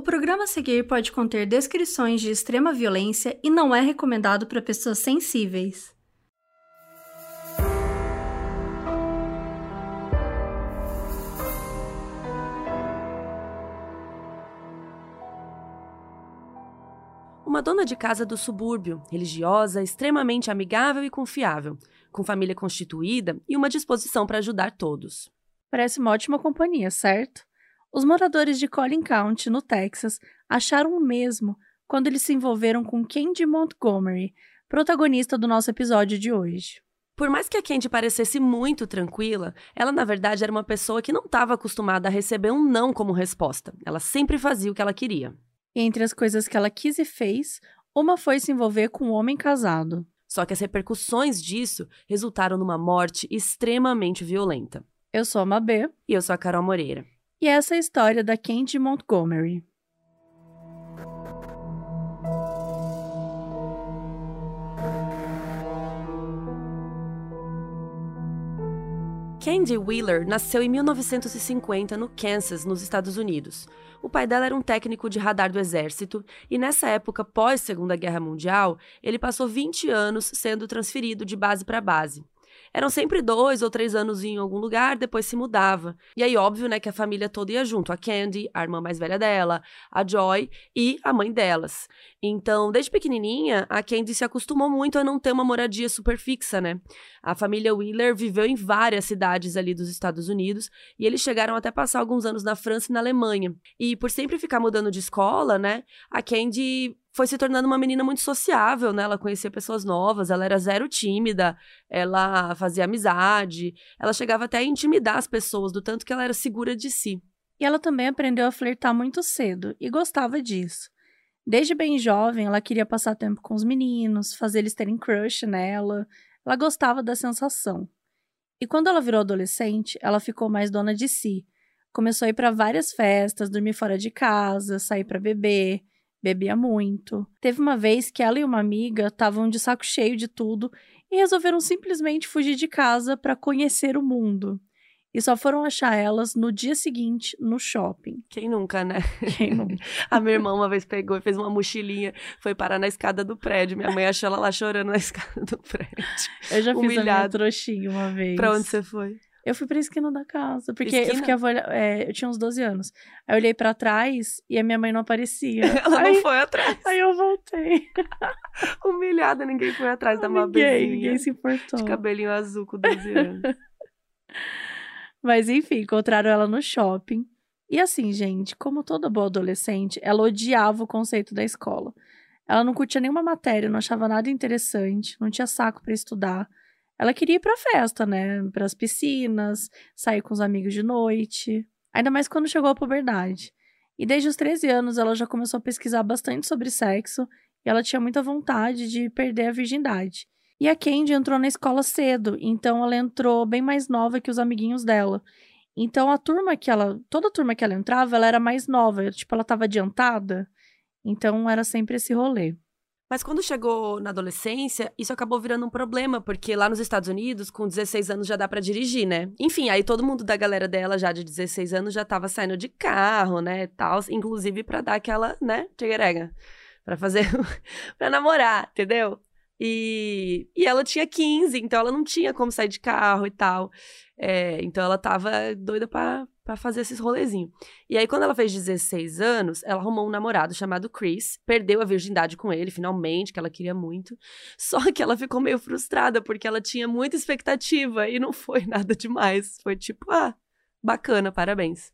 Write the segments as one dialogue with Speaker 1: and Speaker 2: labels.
Speaker 1: O programa a seguir pode conter descrições de extrema violência e não é recomendado para pessoas sensíveis.
Speaker 2: Uma dona de casa do subúrbio, religiosa, extremamente amigável e confiável, com família constituída e uma disposição para ajudar todos.
Speaker 3: Parece uma ótima companhia, certo? Os moradores de Collin County, no Texas, acharam o mesmo quando eles se envolveram com Candy Montgomery, protagonista do nosso episódio de hoje.
Speaker 2: Por mais que a Candy parecesse muito tranquila, ela na verdade era uma pessoa que não estava acostumada a receber um não como resposta. Ela sempre fazia o que ela queria.
Speaker 3: Entre as coisas que ela quis e fez, uma foi se envolver com um homem casado.
Speaker 2: Só que as repercussões disso resultaram numa morte extremamente violenta.
Speaker 3: Eu sou a Mabê.
Speaker 2: E eu sou a Carol Moreira.
Speaker 3: E essa é a história da Candy Montgomery.
Speaker 2: Candy Wheeler nasceu em 1950 no Kansas, nos Estados Unidos. O pai dela era um técnico de radar do exército e nessa época pós Segunda Guerra Mundial, ele passou 20 anos sendo transferido de base para base. Eram sempre dois ou três anos em algum lugar, depois se mudava. E aí, óbvio, né, que a família toda ia junto. A Candy, a irmã mais velha dela, a Joy e a mãe delas. Então, desde pequenininha, a Candy se acostumou muito a não ter uma moradia super fixa, né? A família Wheeler viveu em várias cidades ali dos Estados Unidos e eles chegaram até passar alguns anos na França e na Alemanha. E por sempre ficar mudando de escola, né, a Candy foi se tornando uma menina muito sociável, né? Ela conhecia pessoas novas, ela era zero tímida, ela fazia amizade, ela chegava até a intimidar as pessoas, do tanto que ela era segura de si.
Speaker 3: E ela também aprendeu a flertar muito cedo e gostava disso. Desde bem jovem, ela queria passar tempo com os meninos, fazer eles terem crush nela. Ela gostava da sensação. E quando ela virou adolescente, ela ficou mais dona de si. Começou a ir para várias festas, dormir fora de casa, sair para beber bebia muito. Teve uma vez que ela e uma amiga estavam de saco cheio de tudo e resolveram simplesmente fugir de casa para conhecer o mundo. E só foram achar elas no dia seguinte no shopping.
Speaker 2: Quem nunca, né?
Speaker 3: Quem nunca?
Speaker 2: A minha irmã uma vez pegou e fez uma mochilinha, foi parar na escada do prédio. Minha mãe achou ela lá chorando na escada do prédio.
Speaker 3: Eu já fiz a minha trouxinha uma vez.
Speaker 2: Pra onde você foi?
Speaker 3: Eu fui pra esquina da casa, porque esquina? eu fiquei é, eu tinha uns 12 anos. Aí eu olhei para trás e a minha mãe não aparecia.
Speaker 2: Ela aí, não foi atrás.
Speaker 3: Aí eu voltei.
Speaker 2: Humilhada, ninguém foi atrás da
Speaker 3: Mabezinha. Ninguém, ninguém se importou.
Speaker 2: De cabelinho azul com 12 anos.
Speaker 3: Mas enfim, encontraram ela no shopping. E assim, gente, como toda boa adolescente, ela odiava o conceito da escola. Ela não curtia nenhuma matéria, não achava nada interessante, não tinha saco para estudar. Ela queria ir pra festa, né? Para as piscinas, sair com os amigos de noite. Ainda mais quando chegou a puberdade. E desde os 13 anos ela já começou a pesquisar bastante sobre sexo e ela tinha muita vontade de perder a virgindade. E a Candy entrou na escola cedo, então ela entrou bem mais nova que os amiguinhos dela. Então a turma que ela, toda a turma que ela entrava, ela era mais nova, tipo ela estava adiantada. Então era sempre esse rolê.
Speaker 2: Mas quando chegou na adolescência, isso acabou virando um problema, porque lá nos Estados Unidos, com 16 anos já dá para dirigir, né? Enfim, aí todo mundo da galera dela, já de 16 anos, já tava saindo de carro, né, tal, inclusive para dar aquela, né, tcheguerega, para fazer, para namorar, entendeu? E, e ela tinha 15, então ela não tinha como sair de carro e tal. É, então ela tava doida pra, para fazer esses rolezinhos. E aí, quando ela fez 16 anos, ela arrumou um namorado chamado Chris, perdeu a virgindade com ele, finalmente, que ela queria muito. Só que ela ficou meio frustrada, porque ela tinha muita expectativa e não foi nada demais. Foi tipo, ah, bacana, parabéns.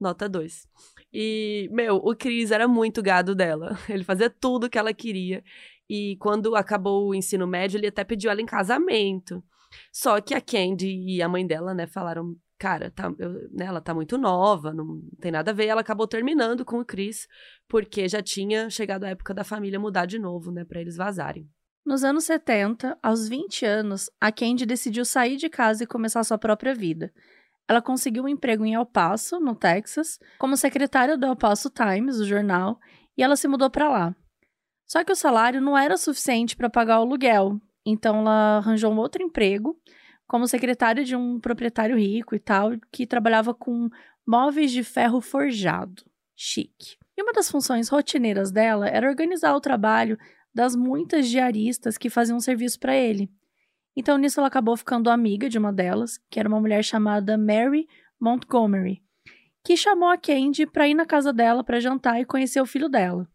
Speaker 2: Nota 2. E, meu, o Chris era muito gado dela. Ele fazia tudo que ela queria. E quando acabou o ensino médio, ele até pediu ela em casamento. Só que a Candy e a mãe dela, né, falaram: cara, tá, eu, né, ela tá muito nova, não tem nada a ver. Ela acabou terminando com o Chris, porque já tinha chegado a época da família mudar de novo, né, para eles vazarem.
Speaker 3: Nos anos 70, aos 20 anos, a Candy decidiu sair de casa e começar sua própria vida. Ela conseguiu um emprego em El Paso, no Texas, como secretária do El Paso Times, o jornal, e ela se mudou para lá. Só que o salário não era suficiente para pagar o aluguel, então ela arranjou um outro emprego como secretário de um proprietário rico e tal, que trabalhava com móveis de ferro forjado. Chique. E uma das funções rotineiras dela era organizar o trabalho das muitas diaristas que faziam serviço para ele. Então, nisso, ela acabou ficando amiga de uma delas, que era uma mulher chamada Mary Montgomery, que chamou a Candy para ir na casa dela para jantar e conhecer o filho dela.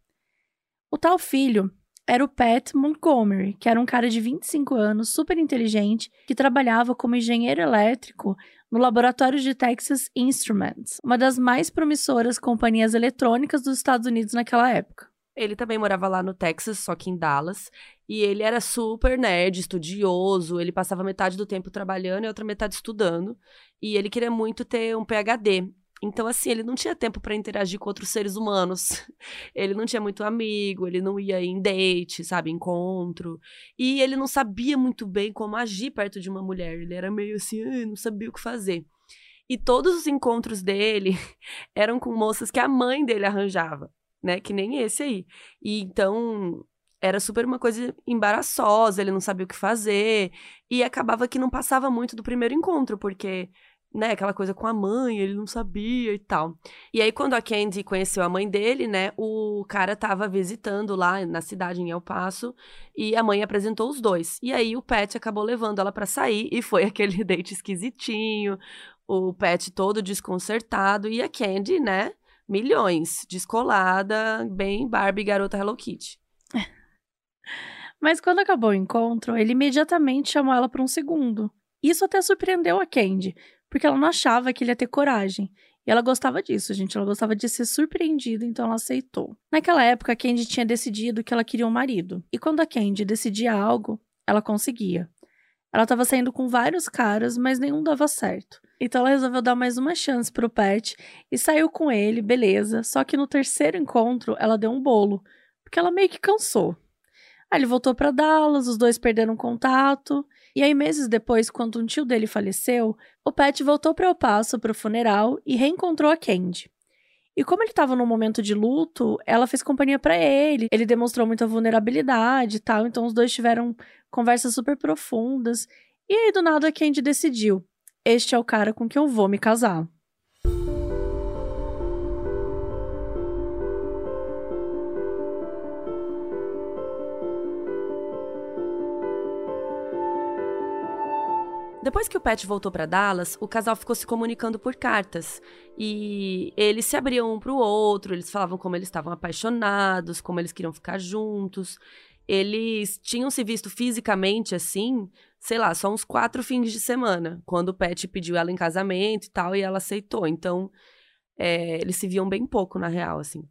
Speaker 3: O tal filho era o Pat Montgomery, que era um cara de 25 anos, super inteligente, que trabalhava como engenheiro elétrico no laboratório de Texas Instruments, uma das mais promissoras companhias eletrônicas dos Estados Unidos naquela época.
Speaker 2: Ele também morava lá no Texas, só que em Dallas. E ele era super nerd, estudioso. Ele passava metade do tempo trabalhando e outra metade estudando. E ele queria muito ter um PhD. Então, assim, ele não tinha tempo para interagir com outros seres humanos. Ele não tinha muito amigo, ele não ia em date, sabe, encontro. E ele não sabia muito bem como agir perto de uma mulher. Ele era meio assim, não sabia o que fazer. E todos os encontros dele eram com moças que a mãe dele arranjava né? Que nem esse aí. E então era super uma coisa embaraçosa, ele não sabia o que fazer. E acabava que não passava muito do primeiro encontro, porque né, aquela coisa com a mãe, ele não sabia e tal. E aí, quando a Candy conheceu a mãe dele, né, o cara tava visitando lá na cidade, em El Paso, e a mãe apresentou os dois. E aí, o Pat acabou levando ela para sair, e foi aquele date esquisitinho, o Pat todo desconcertado, e a Candy, né, milhões, descolada, bem Barbie garota Hello Kitty.
Speaker 3: Mas quando acabou o encontro, ele imediatamente chamou ela para um segundo. Isso até surpreendeu a Candy, porque ela não achava que ele ia ter coragem. E ela gostava disso, gente. Ela gostava de ser surpreendida, então ela aceitou. Naquela época, a Candy tinha decidido que ela queria um marido. E quando a Candy decidia algo, ela conseguia. Ela estava saindo com vários caras, mas nenhum dava certo. Então ela resolveu dar mais uma chance pro Pet e saiu com ele, beleza. Só que no terceiro encontro ela deu um bolo, porque ela meio que cansou. Aí ele voltou para Dallas, os dois perderam contato. E aí, meses depois, quando um tio dele faleceu, o Pet voltou para El Paso para o funeral e reencontrou a Candy. E como ele estava num momento de luto, ela fez companhia para ele. Ele demonstrou muita vulnerabilidade e tal, então os dois tiveram conversas super profundas. E aí, do nada, a Candy decidiu: este é o cara com quem eu vou me casar.
Speaker 2: Depois que o Pat voltou para Dallas, o casal ficou se comunicando por cartas. E eles se abriam um pro outro, eles falavam como eles estavam apaixonados, como eles queriam ficar juntos. Eles tinham se visto fisicamente assim sei lá, só uns quatro fins de semana, quando o Pet pediu ela em casamento e tal, e ela aceitou. Então, é, eles se viam bem pouco, na real, assim.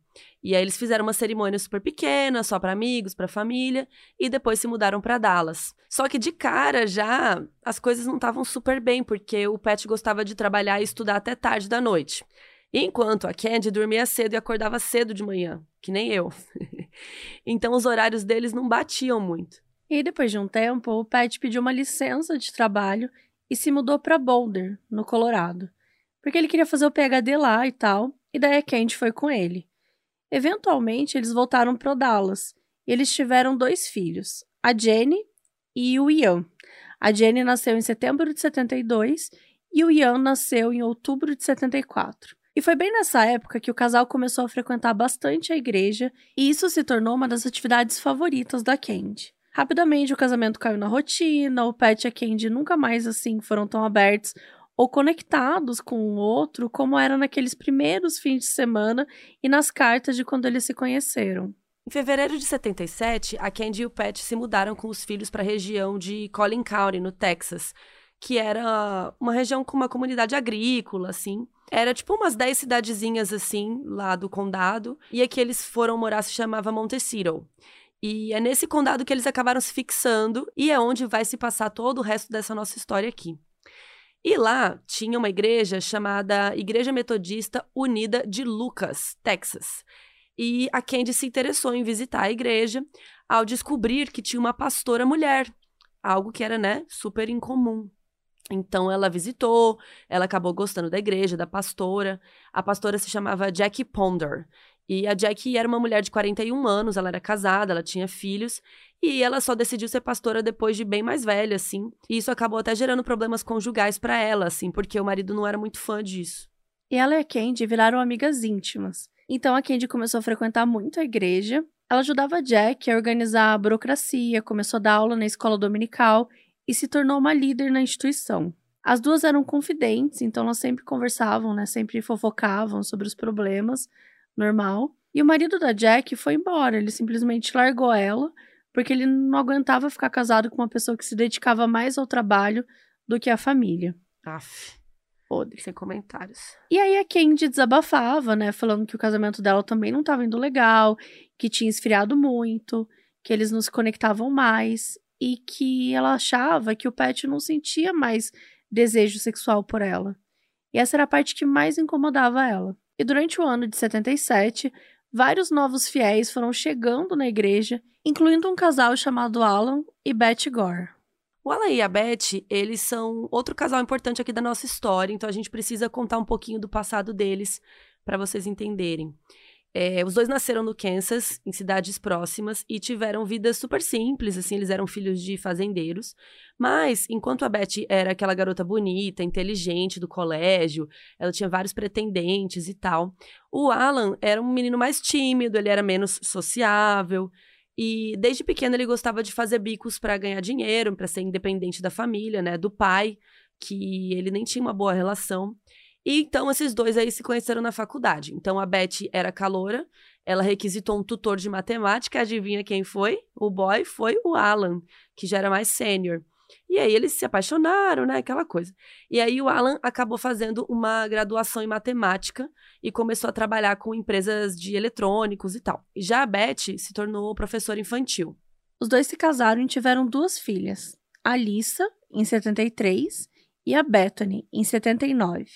Speaker 2: E aí eles fizeram uma cerimônia super pequena, só para amigos, para família, e depois se mudaram para Dallas. Só que de cara já as coisas não estavam super bem, porque o Pet gostava de trabalhar e estudar até tarde da noite. Enquanto a Candy dormia cedo e acordava cedo de manhã, que nem eu. então os horários deles não batiam muito.
Speaker 3: E depois de um tempo, o Pat pediu uma licença de trabalho e se mudou para Boulder, no Colorado, porque ele queria fazer o PhD lá e tal, e daí a Candy foi com ele. Eventualmente, eles voltaram para Dallas e eles tiveram dois filhos, a Jenny e o Ian. A Jenny nasceu em setembro de 72 e o Ian nasceu em outubro de 74. E foi bem nessa época que o casal começou a frequentar bastante a igreja, e isso se tornou uma das atividades favoritas da Candy. Rapidamente o casamento caiu na rotina, o Pat e a Candy nunca mais assim foram tão abertos ou conectados com o outro como eram naqueles primeiros fins de semana e nas cartas de quando eles se conheceram.
Speaker 2: Em fevereiro de 77, a Candy e o Pat se mudaram com os filhos para a região de Collin County, no Texas, que era uma região com uma comunidade agrícola, assim. Era tipo umas 10 cidadezinhas, assim, lá do condado. E aqui eles foram morar se chamava Montecito. E é nesse condado que eles acabaram se fixando e é onde vai se passar todo o resto dessa nossa história aqui. E lá tinha uma igreja chamada Igreja Metodista Unida de Lucas, Texas. E a Candy se interessou em visitar a igreja ao descobrir que tinha uma pastora mulher, algo que era, né, super incomum. Então ela visitou, ela acabou gostando da igreja, da pastora. A pastora se chamava Jackie Ponder e a Jackie era uma mulher de 41 anos, ela era casada, ela tinha filhos, e ela só decidiu ser pastora depois de bem mais velha, assim. E isso acabou até gerando problemas conjugais para ela, assim, porque o marido não era muito fã disso.
Speaker 3: E ela e a Candy viraram amigas íntimas. Então a Candy começou a frequentar muito a igreja. Ela ajudava Jack a organizar a burocracia, começou a dar aula na escola dominical e se tornou uma líder na instituição. As duas eram confidentes, então elas sempre conversavam, né? Sempre fofocavam sobre os problemas, normal. E o marido da Jack foi embora, ele simplesmente largou ela, porque ele não aguentava ficar casado com uma pessoa que se dedicava mais ao trabalho do que à família.
Speaker 2: Aff,
Speaker 3: Podre.
Speaker 2: sem comentários.
Speaker 3: E aí a Candy desabafava, né? Falando que o casamento dela também não estava indo legal, que tinha esfriado muito, que eles não se conectavam mais e que ela achava que o Pet não sentia mais desejo sexual por ela. E essa era a parte que mais incomodava ela. E durante o ano de 77, vários novos fiéis foram chegando na igreja, incluindo um casal chamado Alan e Betty Gore.
Speaker 2: O Alan e a Beth, eles são outro casal importante aqui da nossa história, então a gente precisa contar um pouquinho do passado deles para vocês entenderem. É, os dois nasceram no Kansas, em cidades próximas, e tiveram vidas super simples, assim, eles eram filhos de fazendeiros. Mas, enquanto a Beth era aquela garota bonita, inteligente do colégio, ela tinha vários pretendentes e tal, o Alan era um menino mais tímido, ele era menos sociável, e desde pequeno ele gostava de fazer bicos para ganhar dinheiro, para ser independente da família, né, do pai, que ele nem tinha uma boa relação. E então esses dois aí se conheceram na faculdade. Então a Beth era caloura, ela requisitou um tutor de matemática, adivinha quem foi? O boy foi o Alan, que já era mais sênior. E aí eles se apaixonaram, né? Aquela coisa. E aí o Alan acabou fazendo uma graduação em matemática e começou a trabalhar com empresas de eletrônicos e tal. E já a Beth se tornou professora infantil.
Speaker 3: Os dois se casaram e tiveram duas filhas, a em 73, e a Bethany, em 79.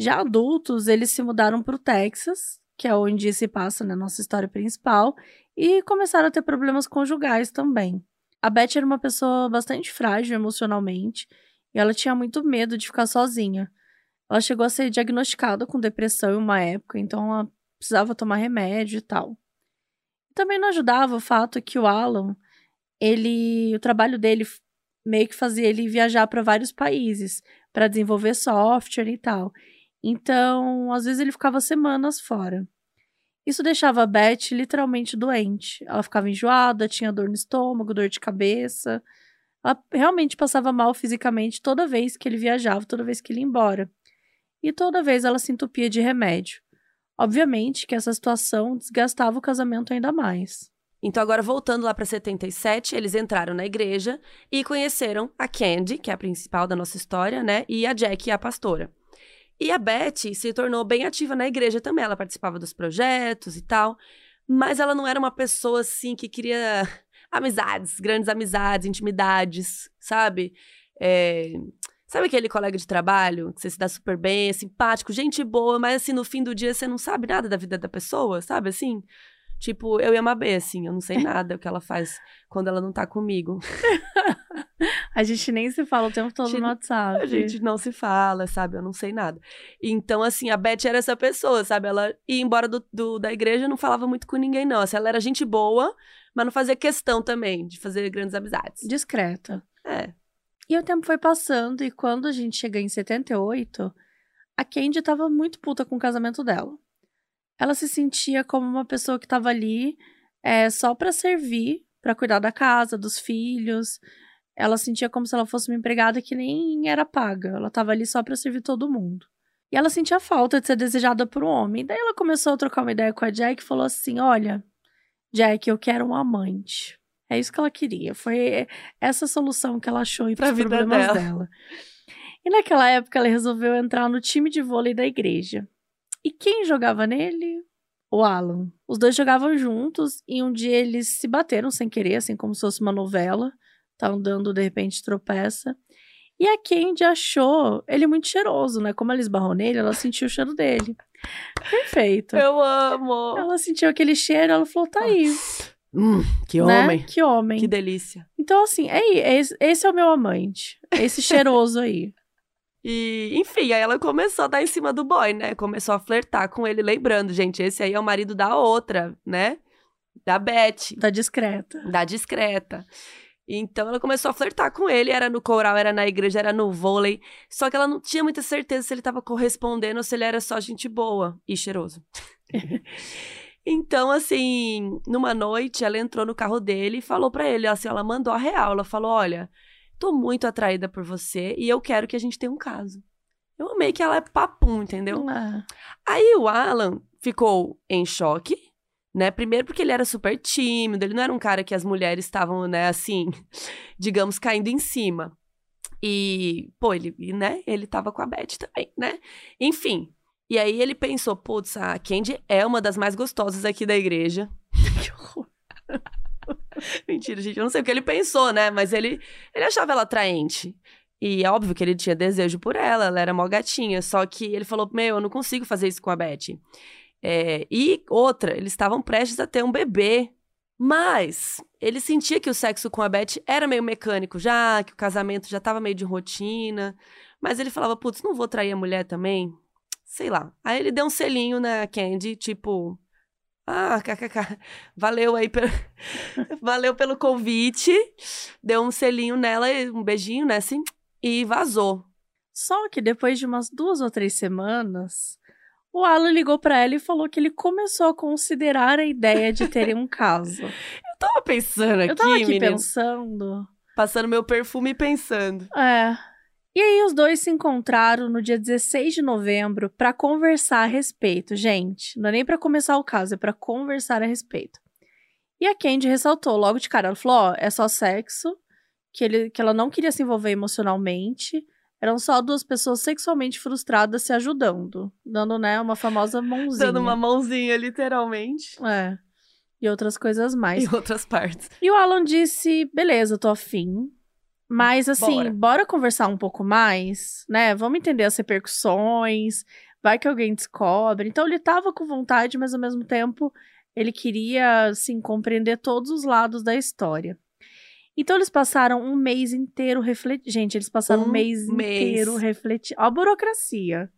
Speaker 3: Já adultos, eles se mudaram para o Texas, que é onde se passa na né, nossa história principal, e começaram a ter problemas conjugais também. A Beth era uma pessoa bastante frágil emocionalmente e ela tinha muito medo de ficar sozinha. Ela chegou a ser diagnosticada com depressão em uma época, então ela precisava tomar remédio e tal. Também não ajudava o fato que o Alan, ele, o trabalho dele meio que fazia ele viajar para vários países para desenvolver software e tal. Então, às vezes ele ficava semanas fora. Isso deixava a Beth literalmente doente. Ela ficava enjoada, tinha dor no estômago, dor de cabeça. Ela realmente passava mal fisicamente toda vez que ele viajava, toda vez que ele ia embora. E toda vez ela se entupia de remédio. Obviamente que essa situação desgastava o casamento ainda mais.
Speaker 2: Então, agora voltando lá para 77, eles entraram na igreja e conheceram a Candy, que é a principal da nossa história, né? E a Jack, a pastora. E a Beth se tornou bem ativa na igreja também. Ela participava dos projetos e tal. Mas ela não era uma pessoa assim que queria amizades, grandes amizades, intimidades, sabe? É... Sabe aquele colega de trabalho que você se dá super bem, é simpático, gente boa, mas assim, no fim do dia você não sabe nada da vida da pessoa, sabe assim? Tipo, eu e a Mabê, assim, eu não sei nada o que ela faz quando ela não tá comigo.
Speaker 3: a gente nem se fala o tempo todo no WhatsApp.
Speaker 2: A gente não se fala, sabe? Eu não sei nada. Então, assim, a Beth era essa pessoa, sabe? Ela ia embora do, do, da igreja não falava muito com ninguém, não. Assim, ela era gente boa, mas não fazia questão também de fazer grandes amizades.
Speaker 3: Discreta.
Speaker 2: É.
Speaker 3: E o tempo foi passando, e quando a gente chega em 78, a Candy tava muito puta com o casamento dela ela se sentia como uma pessoa que estava ali é, só para servir, para cuidar da casa, dos filhos. Ela sentia como se ela fosse uma empregada que nem era paga. Ela estava ali só para servir todo mundo. E ela sentia falta de ser desejada por um homem. Daí ela começou a trocar uma ideia com a Jack e falou assim: Olha, Jack, eu quero um amante. É isso que ela queria. Foi essa solução que ela achou para os problemas dela. dela. E naquela época ela resolveu entrar no time de vôlei da igreja. E quem jogava nele? O Alan. Os dois jogavam juntos e um dia eles se bateram sem querer, assim como se fosse uma novela. Tá andando, de repente tropeça. E a Candy achou ele muito cheiroso, né? Como ela esbarrou nele, ela sentiu o cheiro dele. Perfeito.
Speaker 2: Eu amo.
Speaker 3: Ela sentiu aquele cheiro, ela falou: tá aí.
Speaker 2: Hum, que
Speaker 3: né?
Speaker 2: homem.
Speaker 3: Que homem.
Speaker 2: Que delícia.
Speaker 3: Então, assim, é, esse, esse é o meu amante. Esse cheiroso aí.
Speaker 2: E, enfim, aí ela começou a dar em cima do boy, né? Começou a flertar com ele, lembrando, gente, esse aí é o marido da outra, né? Da Beth.
Speaker 3: Da discreta.
Speaker 2: Da discreta. Então ela começou a flertar com ele, era no coral, era na igreja, era no vôlei. Só que ela não tinha muita certeza se ele estava correspondendo ou se ele era só gente boa e cheiroso. Então, assim, numa noite, ela entrou no carro dele e falou pra ele, assim, ela mandou a real. Ela falou: Olha, tô muito atraída por você e eu quero que a gente tenha um caso. Eu amei que ela é papum, entendeu?
Speaker 3: Ah,
Speaker 2: Aí o Alan ficou em choque, né? Primeiro porque ele era super tímido, ele não era um cara que as mulheres estavam, né, assim, digamos, caindo em cima. E, pô, ele, né, ele tava com a Beth também, né? Enfim. E aí ele pensou, putz, a Candy é uma das mais gostosas aqui da igreja.
Speaker 3: que horror.
Speaker 2: Mentira, gente, eu não sei o que ele pensou, né? Mas ele, ele achava ela atraente. E é óbvio que ele tinha desejo por ela, ela era mó gatinha. Só que ele falou: Meu, eu não consigo fazer isso com a Beth. É, e outra, eles estavam prestes a ter um bebê. Mas ele sentia que o sexo com a Beth era meio mecânico já, que o casamento já tava meio de rotina. Mas ele falava: Putz, não vou trair a mulher também? Sei lá. Aí ele deu um selinho na Candy, tipo. Ah, kkk. Valeu aí pelo, valeu pelo convite. Deu um selinho nela, um beijinho, né, assim, e vazou.
Speaker 3: Só que depois de umas duas ou três semanas, o Alan ligou pra ela e falou que ele começou a considerar a ideia de terem um caso.
Speaker 2: Eu tava pensando aqui,
Speaker 3: Eu tava aqui
Speaker 2: menino,
Speaker 3: pensando.
Speaker 2: passando meu perfume e pensando.
Speaker 3: É. E aí os dois se encontraram no dia 16 de novembro pra conversar a respeito, gente. Não é nem pra começar o caso, é pra conversar a respeito. E a Candy ressaltou logo de cara, ela falou, ó, é só sexo, que, ele, que ela não queria se envolver emocionalmente, eram só duas pessoas sexualmente frustradas se ajudando, dando, né, uma famosa mãozinha.
Speaker 2: Dando uma mãozinha, literalmente.
Speaker 3: É. E outras coisas mais.
Speaker 2: Em outras partes.
Speaker 3: E o Alan disse: beleza, tô afim. Mas assim,
Speaker 2: Bora.
Speaker 3: bora. conversar um pouco mais, né? Vamos entender as repercussões. Vai que alguém descobre. Então ele tava com vontade, mas ao mesmo tempo ele queria, assim, compreender todos os lados da história. Então eles passaram um mês inteiro refletindo. Gente, eles passaram um,
Speaker 2: Um
Speaker 3: mês,
Speaker 2: mês.
Speaker 3: inteiro refletindo. Ó, a burocracia.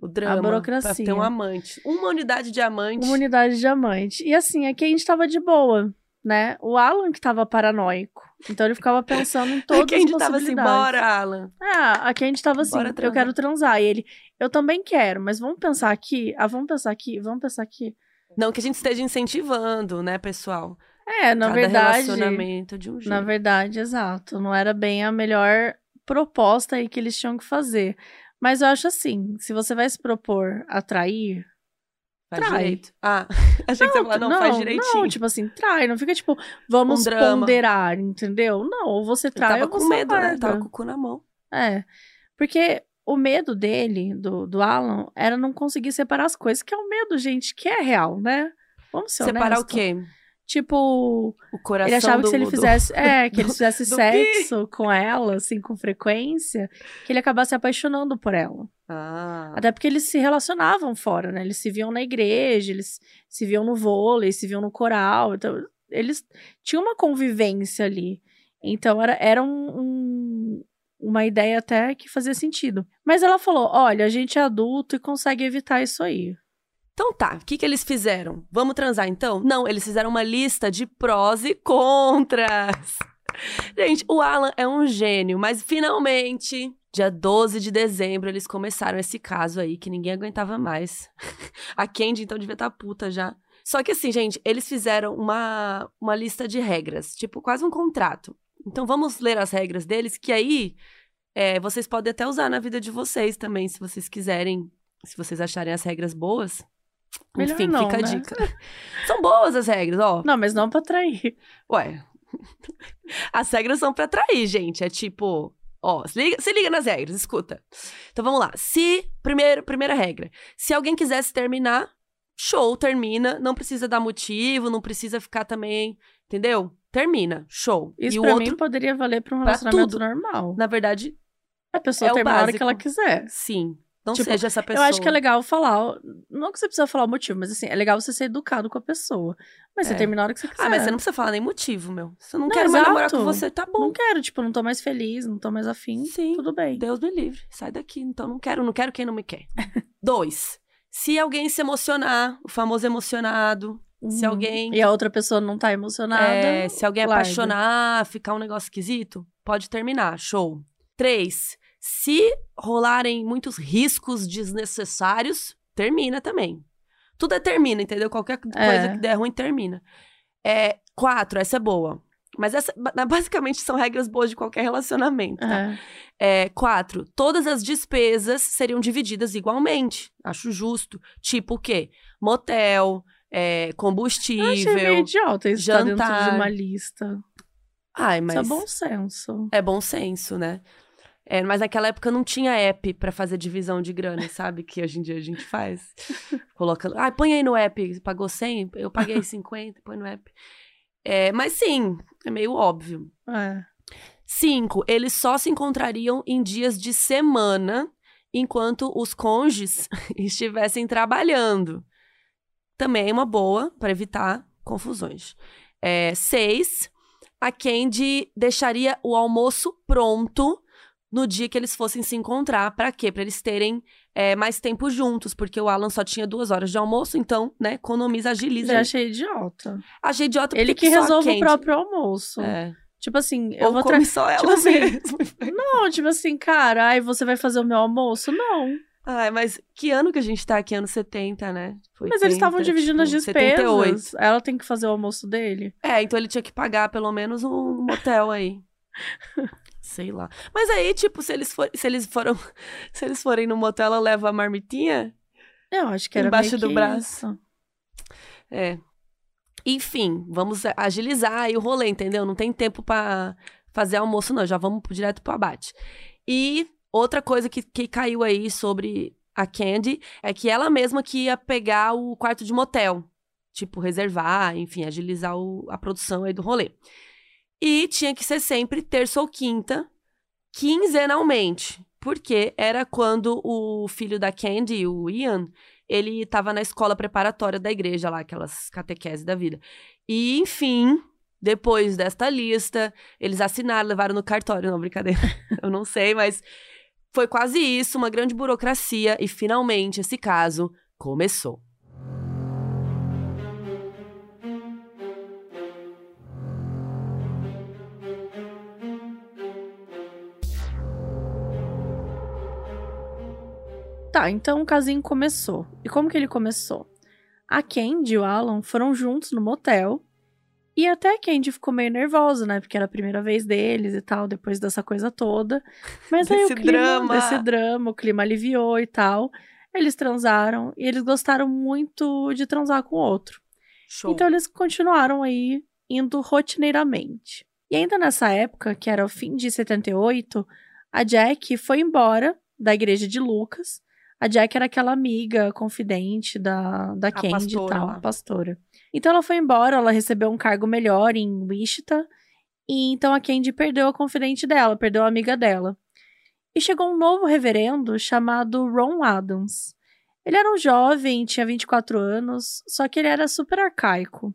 Speaker 2: O drama.
Speaker 3: burocracia.
Speaker 2: Pra ter um amante. Uma unidade de amante.
Speaker 3: Uma unidade de diamante. E assim, aqui a gente tava de boa, né? O Alan que tava paranoico. Então ele ficava pensando em todas
Speaker 2: Aqui a
Speaker 3: as
Speaker 2: gente tava assim, bora, Alan.
Speaker 3: Ah, aqui a gente tava assim, eu quero transar. E ele, eu também quero, mas vamos pensar aqui. Ah, vamos pensar aqui, vamos pensar aqui.
Speaker 2: Não que a gente esteja incentivando, né, pessoal?
Speaker 3: É, na
Speaker 2: Cada
Speaker 3: verdade.
Speaker 2: relacionamento de um jeito.
Speaker 3: Na verdade, exato. Não era bem a melhor proposta aí que eles tinham que fazer. Mas eu acho assim, se você vai se propor a trair,
Speaker 2: Faz
Speaker 3: trai.
Speaker 2: direito. Ah, achei que você ia falar, não, faz direitinho.
Speaker 3: Não, tipo assim, trai, não fica tipo, vamos
Speaker 2: Um
Speaker 3: ponderar, entendeu? Não, ou você
Speaker 2: Ele
Speaker 3: trai
Speaker 2: tava
Speaker 3: ou
Speaker 2: com
Speaker 3: você
Speaker 2: medo, né? Tava com o cu na mão.
Speaker 3: É. Porque o medo dele, do, do Alan, era não conseguir separar as coisas, que é um medo, gente, que é real, né? Vamos ser
Speaker 2: Separar
Speaker 3: honestos.
Speaker 2: o quê?
Speaker 3: Tipo,
Speaker 2: O coração
Speaker 3: ele achava
Speaker 2: do,
Speaker 3: que se ele
Speaker 2: do-
Speaker 3: fizesse. É, que ele
Speaker 2: do-
Speaker 3: fizesse
Speaker 2: do
Speaker 3: sexo com ela, assim, com frequência, que ele acabasse se apaixonando por ela.
Speaker 2: Ah,
Speaker 3: Até porque eles se relacionavam fora, né? Eles se viam na igreja, eles se viam no vôlei, se viam no coral. Então, eles tinham uma convivência ali. Então, era, era um, um- uma ideia até que fazia sentido. Mas ela falou: olha, a gente é adulto e consegue evitar isso aí.
Speaker 2: Então tá, o que, que eles fizeram? Vamos transar então? Não, eles fizeram uma lista de prós e contras. Gente, o Alan é um gênio, mas finalmente, dia 12 de dezembro, eles começaram esse caso aí que ninguém aguentava mais. A Candy então devia estar puta já. Só que assim, gente, eles fizeram uma, uma lista de regras, tipo quase um contrato. Então vamos ler as regras deles, que aí é, vocês podem até usar na vida de vocês também, se vocês quiserem, se vocês acharem as regras boas.
Speaker 3: Melhor
Speaker 2: Enfim,
Speaker 3: não,
Speaker 2: fica a
Speaker 3: né?
Speaker 2: dica. São boas as regras, ó.
Speaker 3: Não, mas não pra trair.
Speaker 2: Ué. As regras são pra atrair, gente. É tipo. Ó, se liga, se liga nas regras, escuta. Então vamos lá. Se. Primeiro, primeira regra. Se alguém quisesse terminar, show, termina. Não precisa dar motivo, não precisa ficar também. Entendeu? Termina, show.
Speaker 3: Isso
Speaker 2: e o
Speaker 3: pra
Speaker 2: outro,
Speaker 3: mim poderia valer pra um
Speaker 2: pra
Speaker 3: relacionamento
Speaker 2: tudo.
Speaker 3: normal.
Speaker 2: na verdade,
Speaker 3: A pessoa
Speaker 2: é o
Speaker 3: termina a hora que ela quiser.
Speaker 2: sim. Não
Speaker 3: Tipo,
Speaker 2: seja essa pessoa.
Speaker 3: Eu acho que é legal falar. Não que você precisa falar o motivo, mas assim, é legal você ser educado com a pessoa. Mas você
Speaker 2: É.
Speaker 3: termina a hora que você quiser.
Speaker 2: Ah, mas você não precisa falar nem motivo, meu. Se eu não,
Speaker 3: Não,
Speaker 2: quero mais namorar com você, tá bom.
Speaker 3: Não quero, tipo, não tô mais feliz, não tô mais afim.
Speaker 2: Sim.
Speaker 3: Tudo bem.
Speaker 2: Deus me livre, sai daqui. Então não quero, não quero quem não me quer. Dois, se alguém se emocionar, o famoso emocionado, se
Speaker 3: Uhum.
Speaker 2: alguém,
Speaker 3: E a outra pessoa não tá emocionada.
Speaker 2: é, se alguém
Speaker 3: larga.
Speaker 2: apaixonar, ficar um negócio esquisito, pode terminar, show. Três, se rolarem muitos riscos desnecessários, termina também. Tudo é termina, entendeu? Qualquer coisa
Speaker 3: É.
Speaker 2: que der ruim, termina. É, quatro, essa é boa. Mas essa, ba- basicamente, são regras boas de qualquer relacionamento, tá?
Speaker 3: É.
Speaker 2: É, quatro, todas as despesas seriam divididas igualmente. Acho justo. Tipo o quê? Motel, é,
Speaker 3: Eu achei meio
Speaker 2: combustível.
Speaker 3: idiota isso tá dentro de
Speaker 2: jantar.
Speaker 3: uma lista.
Speaker 2: Ai, mas
Speaker 3: Isso é bom senso.
Speaker 2: é bom senso, né? É, mas naquela época não tinha app pra fazer divisão de grana, sabe? Que hoje em dia a gente faz. Colocando. Ah, põe aí no app. Pagou 100? Eu paguei 50, põe no app. É, mas sim, é meio óbvio.
Speaker 3: É.
Speaker 2: Cinco, eles só se encontrariam em dias de semana, enquanto os cônjuges estivessem trabalhando. Também é uma boa para evitar confusões. É, seis, a Candy deixaria o almoço pronto no dia que eles fossem se encontrar. Para quê? Para eles terem é, mais tempo juntos, porque o Alan só tinha duas horas de almoço, então, né, economiza, agiliza.
Speaker 3: Já achei idiota.
Speaker 2: Achei idiota
Speaker 3: Ele que resolve o próprio almoço.
Speaker 2: É.
Speaker 3: Tipo assim, eu
Speaker 2: Ou
Speaker 3: vou
Speaker 2: come
Speaker 3: tra...
Speaker 2: só ela
Speaker 3: tipo assim,
Speaker 2: mesmo.
Speaker 3: Não, tipo assim, cara, ai, você vai fazer o meu almoço? Não.
Speaker 2: Ai, mas que ano que a gente tá aqui? Ano 70, né?
Speaker 3: Mas eles estavam
Speaker 2: 80,
Speaker 3: dividindo as
Speaker 2: tipo,
Speaker 3: despesas.
Speaker 2: 78.
Speaker 3: Ela tem que fazer o almoço dele.
Speaker 2: É, então ele tinha que pagar pelo menos um motel aí. Sei lá. Mas aí, tipo, se eles, for, se eles foram. Se eles forem no motel, ela leva a marmitinha?
Speaker 3: Eu acho que era
Speaker 2: Embaixo do braço.
Speaker 3: isso.
Speaker 2: É. Enfim, vamos agilizar aí o rolê, entendeu? Não tem tempo pra fazer almoço, não. Já vamos direto pro abate. E outra coisa que, que caiu aí sobre a Candy é que ela mesma que ia pegar o quarto de motel. Tipo, reservar, enfim, agilizar o- a produção aí do rolê. E tinha que ser sempre terça ou quinta, quinzenalmente. Porque era quando o filho da Candy, o Ian, ele estava na escola preparatória da igreja lá, aquelas catequese da vida. E, enfim, depois desta lista, eles assinaram, levaram no cartório, não, brincadeira. Eu não sei, mas foi quase isso, uma grande burocracia e finalmente esse caso começou.
Speaker 3: Tá, então o casinho começou. E como que ele começou? A Candy e o Alan foram juntos no motel. E até a Candy ficou meio nervosa, né? Porque era a primeira vez deles e tal, depois dessa coisa toda. Mas aí o clima,
Speaker 2: drama.
Speaker 3: desse drama, o clima aliviou e tal. Eles transaram e eles gostaram muito de transar com o outro.
Speaker 2: Show.
Speaker 3: Então eles continuaram aí indo rotineiramente. E ainda nessa época, que era o fim de 78, a Jack foi embora da igreja de Lucas. A Jack era aquela amiga confidente da, da Candy e
Speaker 2: pastora
Speaker 3: tal,
Speaker 2: lá.
Speaker 3: a pastora. Então ela foi embora, ela recebeu um cargo melhor em Wichita. E então a Candy perdeu a confidente dela, perdeu a amiga dela. E chegou um novo reverendo chamado Ron Adams. Ele era um jovem, tinha 24 anos, só que ele era super arcaico.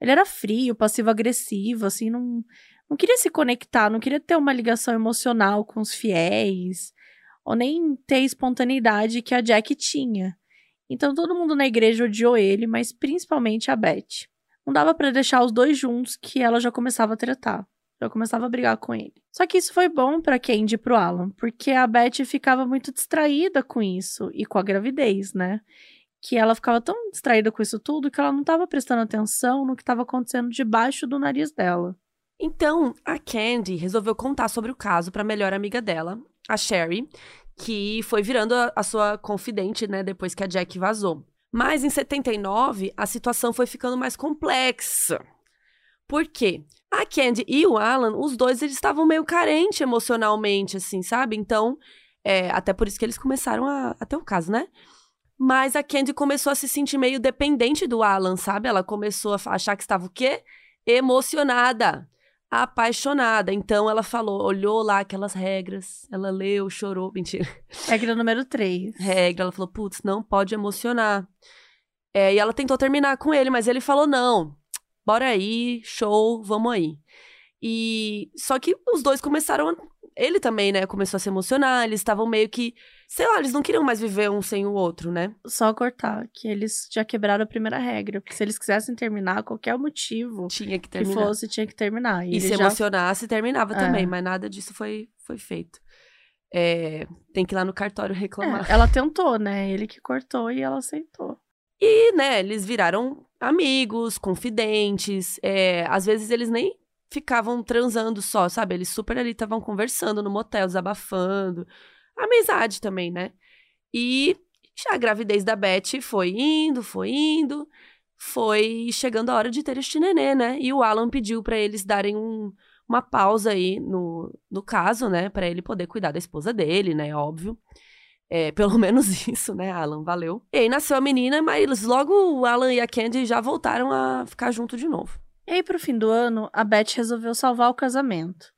Speaker 3: Ele era frio, passivo-agressivo, assim, não, não queria se conectar, não queria ter uma ligação emocional com os fiéis, ou nem ter espontaneidade que a Jack tinha. Então todo mundo na igreja odiou ele, mas principalmente a Beth. Não dava pra deixar os dois juntos que ela já começava a tretar. Já começava a brigar com ele. Só que isso foi bom pra Candy e pro Alan, porque a Beth ficava muito distraída com isso e com a gravidez, né? Que ela ficava tão distraída com isso tudo que ela não tava prestando atenção no que estava acontecendo debaixo do nariz dela.
Speaker 2: Então, a Candy resolveu contar sobre o caso para a melhor amiga dela, a Sherry, que foi virando a, a sua confidente, né, depois que a Jack vazou. Mas em 79, a situação foi ficando mais complexa. Por quê? A Candy e o Alan, os dois, eles estavam meio carentes emocionalmente, assim, sabe? Então, é, até por isso que eles começaram a, a ter o caso, né? Mas a Candy começou a se sentir meio dependente do Alan, sabe? Ela começou a achar que estava o quê? Emocionada apaixonada. Então ela falou, olhou lá aquelas regras, ela leu, chorou, mentira.
Speaker 3: Regra número 3.
Speaker 2: Regra, ela falou, putz, não pode emocionar. É, e ela tentou terminar com ele, mas ele falou, não, bora aí, show, vamos aí. E só que os dois começaram, ele também, né, começou a se emocionar, eles estavam meio que, sei lá, eles não queriam mais viver um sem o outro, né?
Speaker 3: Só cortar, que eles já quebraram a primeira regra. Porque se eles quisessem terminar, qualquer motivo
Speaker 2: Tinha que
Speaker 3: que
Speaker 2: terminar.
Speaker 3: fosse, tinha que terminar. E,
Speaker 2: E se
Speaker 3: já
Speaker 2: emocionasse, terminava
Speaker 3: É.
Speaker 2: também, mas nada disso foi, foi feito. É, tem que ir lá no cartório reclamar.
Speaker 3: É, ela tentou, né? Ele que cortou e ela aceitou.
Speaker 2: E, né, eles viraram amigos, confidentes. É, às vezes eles nem ficavam transando só, sabe? Eles super ali estavam conversando no motel, desabafando. Amizade também, né? E a gravidez da Beth foi indo, foi indo, foi chegando a hora de ter este nenê, né? E o Alan pediu para eles darem um, uma pausa aí no, no caso, né? Para ele poder cuidar da esposa dele, né? Óbvio. É, pelo menos isso, né, Alan? Valeu. E aí nasceu a menina, mas logo o Alan e a Candy já voltaram a ficar junto de novo.
Speaker 3: E aí, pro fim do ano, a Beth resolveu salvar o casamento.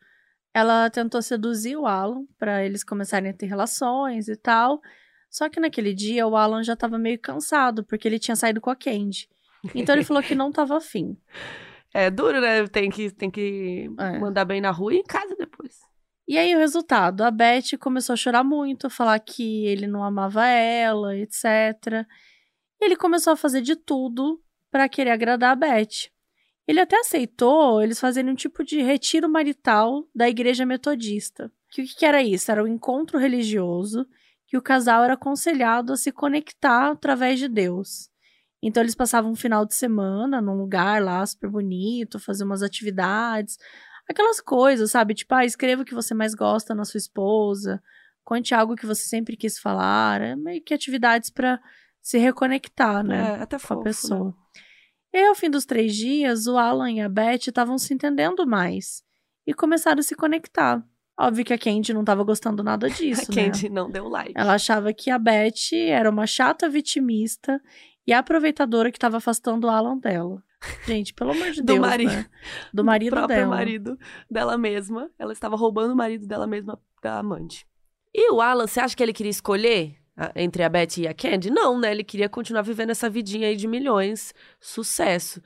Speaker 3: Ela tentou seduzir o Alan para eles começarem a ter relações e tal. Só que naquele dia o Alan já tava meio cansado, porque ele tinha saído com a Candy. Então ele falou que não tava afim.
Speaker 2: É duro, né? Tem que, tem que é. mandar bem na rua e em casa depois.
Speaker 3: E aí o resultado, a Beth começou a chorar muito, falar que ele não amava ela, etc. E ele começou a fazer de tudo para querer agradar a Beth. Ele até aceitou eles fazerem um tipo de retiro marital da igreja metodista. Que o que era isso? Era um encontro religioso que o casal era aconselhado a se conectar através de Deus. Então eles passavam um final de semana num lugar lá super bonito, fazer umas atividades, aquelas coisas, sabe? Tipo, ah, escreva o que você mais gosta na sua esposa, conte algo que você sempre quis falar, é meio que atividades para se reconectar, né?
Speaker 2: É, até
Speaker 3: com
Speaker 2: fofo,
Speaker 3: a pessoa.
Speaker 2: Né?
Speaker 3: E aí, ao fim dos três dias, o Alan e a Beth estavam se entendendo mais e começaram a se conectar. Óbvio que a Candy não estava gostando nada disso,
Speaker 2: a
Speaker 3: né?
Speaker 2: Candy não deu like.
Speaker 3: Ela achava que a Beth era uma chata vitimista e a aproveitadora que estava afastando o Alan dela. Gente, pelo amor de
Speaker 2: do
Speaker 3: Deus,
Speaker 2: marido,
Speaker 3: né? Do marido
Speaker 2: do próprio
Speaker 3: dela.
Speaker 2: marido dela mesma. Ela estava roubando o marido dela mesma da amante. E o Alan, você acha que ele queria escolher entre a Beth e a Candy? Não, né? Ele queria continuar vivendo essa vidinha aí de milhões, sucesso.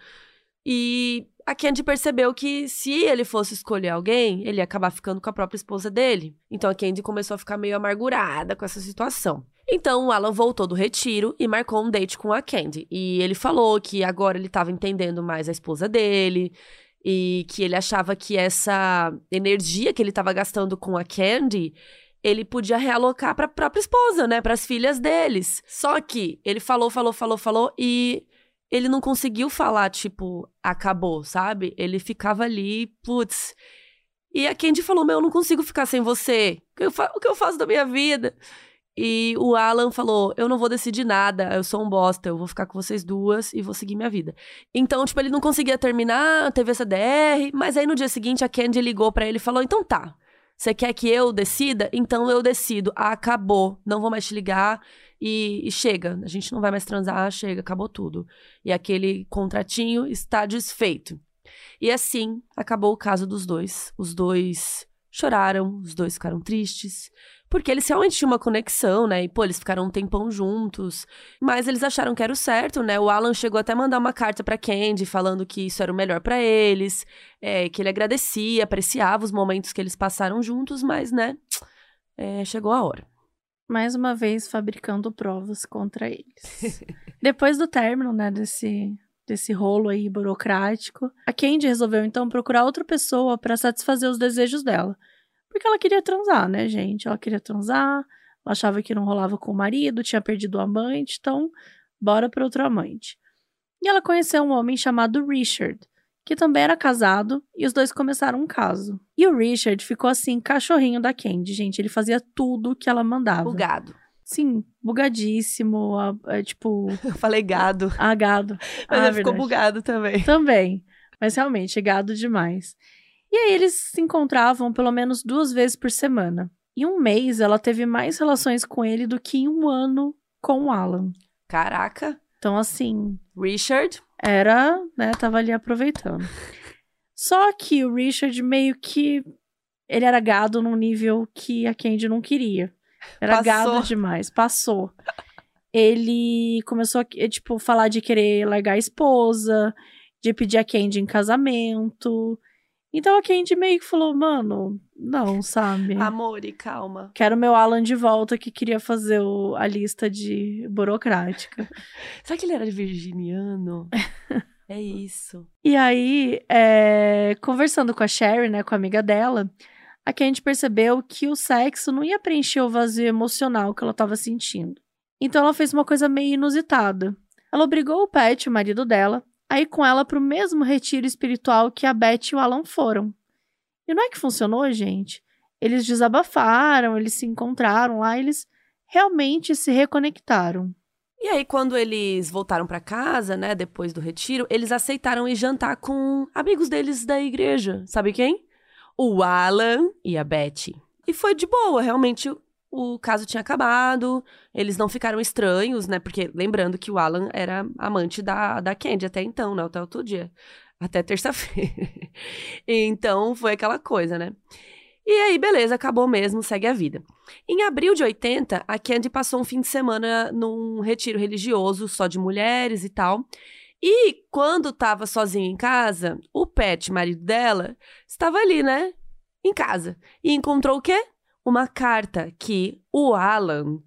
Speaker 2: E a Candy percebeu que se ele fosse escolher alguém, ele ia acabar ficando com a própria esposa dele. Então a Candy começou a ficar meio amargurada com essa situação. Então o Alan voltou do retiro e marcou um date com a Candy. E ele falou que agora ele estava entendendo mais a esposa dele e que ele achava que essa energia que ele estava gastando com a Candy ele podia realocar para a própria esposa, né, para as filhas deles. Só que ele falou, falou, falou, falou e ele não conseguiu falar tipo acabou, sabe? Ele ficava ali, putz. E a Candy falou: "Meu, eu não consigo ficar sem você. O que eu, faço da minha vida?" E o Alan falou: Eu não vou decidir nada, eu sou um bosta, eu vou ficar com vocês duas e vou seguir minha vida. Então, tipo, ele não conseguia terminar, teve essa DR, mas aí no dia seguinte a Candy ligou para ele e falou: Então tá, você quer que eu decida? Então eu decido. Ah, acabou, não vou mais te ligar e, e chega. A gente não vai mais transar, chega, acabou tudo. E aquele contratinho está desfeito. E assim acabou o caso dos dois. Os dois choraram, os dois ficaram tristes. Porque eles realmente tinham uma conexão, né? E, pô, eles ficaram um tempão juntos. Mas eles acharam que era o certo, né? O Alan chegou até a mandar uma carta pra Candy falando que isso era o melhor para eles. É, que ele agradecia, apreciava os momentos que eles passaram juntos, mas, né? É, chegou a hora.
Speaker 3: Mais uma vez fabricando provas contra eles. Depois do término, né, desse, desse rolo aí burocrático, a Candy resolveu então procurar outra pessoa para satisfazer os desejos dela. Porque ela queria transar, né, gente? Ela queria transar, ela achava que não rolava com o marido, tinha perdido o amante, então bora para outro amante. E ela conheceu um homem chamado Richard, que também era casado, e os dois começaram um caso. E o Richard ficou assim, cachorrinho da Candy, gente. Ele fazia tudo que ela mandava.
Speaker 2: Bugado.
Speaker 3: Sim, bugadíssimo, é, tipo...
Speaker 2: Eu falei gado.
Speaker 3: Ah, gado.
Speaker 2: Mas
Speaker 3: ah,
Speaker 2: ele ficou
Speaker 3: verdade.
Speaker 2: bugado também.
Speaker 3: Também. Mas realmente, gado demais. E aí eles se encontravam pelo menos duas vezes por semana. Em um mês, ela teve mais relações com ele do que em um ano com o Alan.
Speaker 2: Caraca.
Speaker 3: Então, assim,
Speaker 2: Richard.
Speaker 3: era, né, tava ali aproveitando. Só que o Richard meio que ele era gado num nível que a Candy não queria. Era
Speaker 2: Passou.
Speaker 3: gado demais, passou. Ele começou a, tipo, falar de querer largar a esposa, de pedir a Candy em casamento. Então a Candy meio que falou, mano, não, sabe?
Speaker 2: Amor e calma.
Speaker 3: Quero meu Alan de volta que queria fazer o- a lista de burocrática.
Speaker 2: Será que ele era virginiano? é isso.
Speaker 3: E aí, é, conversando com a Sherry, né, com a amiga dela, a Candy percebeu que o sexo não ia preencher o vazio emocional que ela estava sentindo. Então ela fez uma coisa meio inusitada. Ela obrigou o Pat, o marido dela, a ir com ela pro mesmo retiro espiritual que a Beth e o Alan foram. E não é que funcionou, gente? Eles desabafaram, eles se encontraram lá, eles realmente se reconectaram.
Speaker 2: E aí, quando eles voltaram para casa, né, depois do retiro, eles aceitaram ir jantar com amigos deles da igreja. Sabe quem? O Alan e a Betty. E foi de boa, realmente o caso tinha acabado, eles não ficaram estranhos, né? Porque lembrando que o Alan era amante da, da Candy até então, né? Até outro dia. Até terça-feira. então foi aquela coisa, né? E aí, beleza, acabou mesmo, segue a vida. Em abril de 80, a Candy passou um fim de semana num retiro religioso só de mulheres e tal. E quando tava sozinha em casa, o Pet, marido dela, estava ali, né? Em casa. E encontrou o quê? Uma carta que o Alan,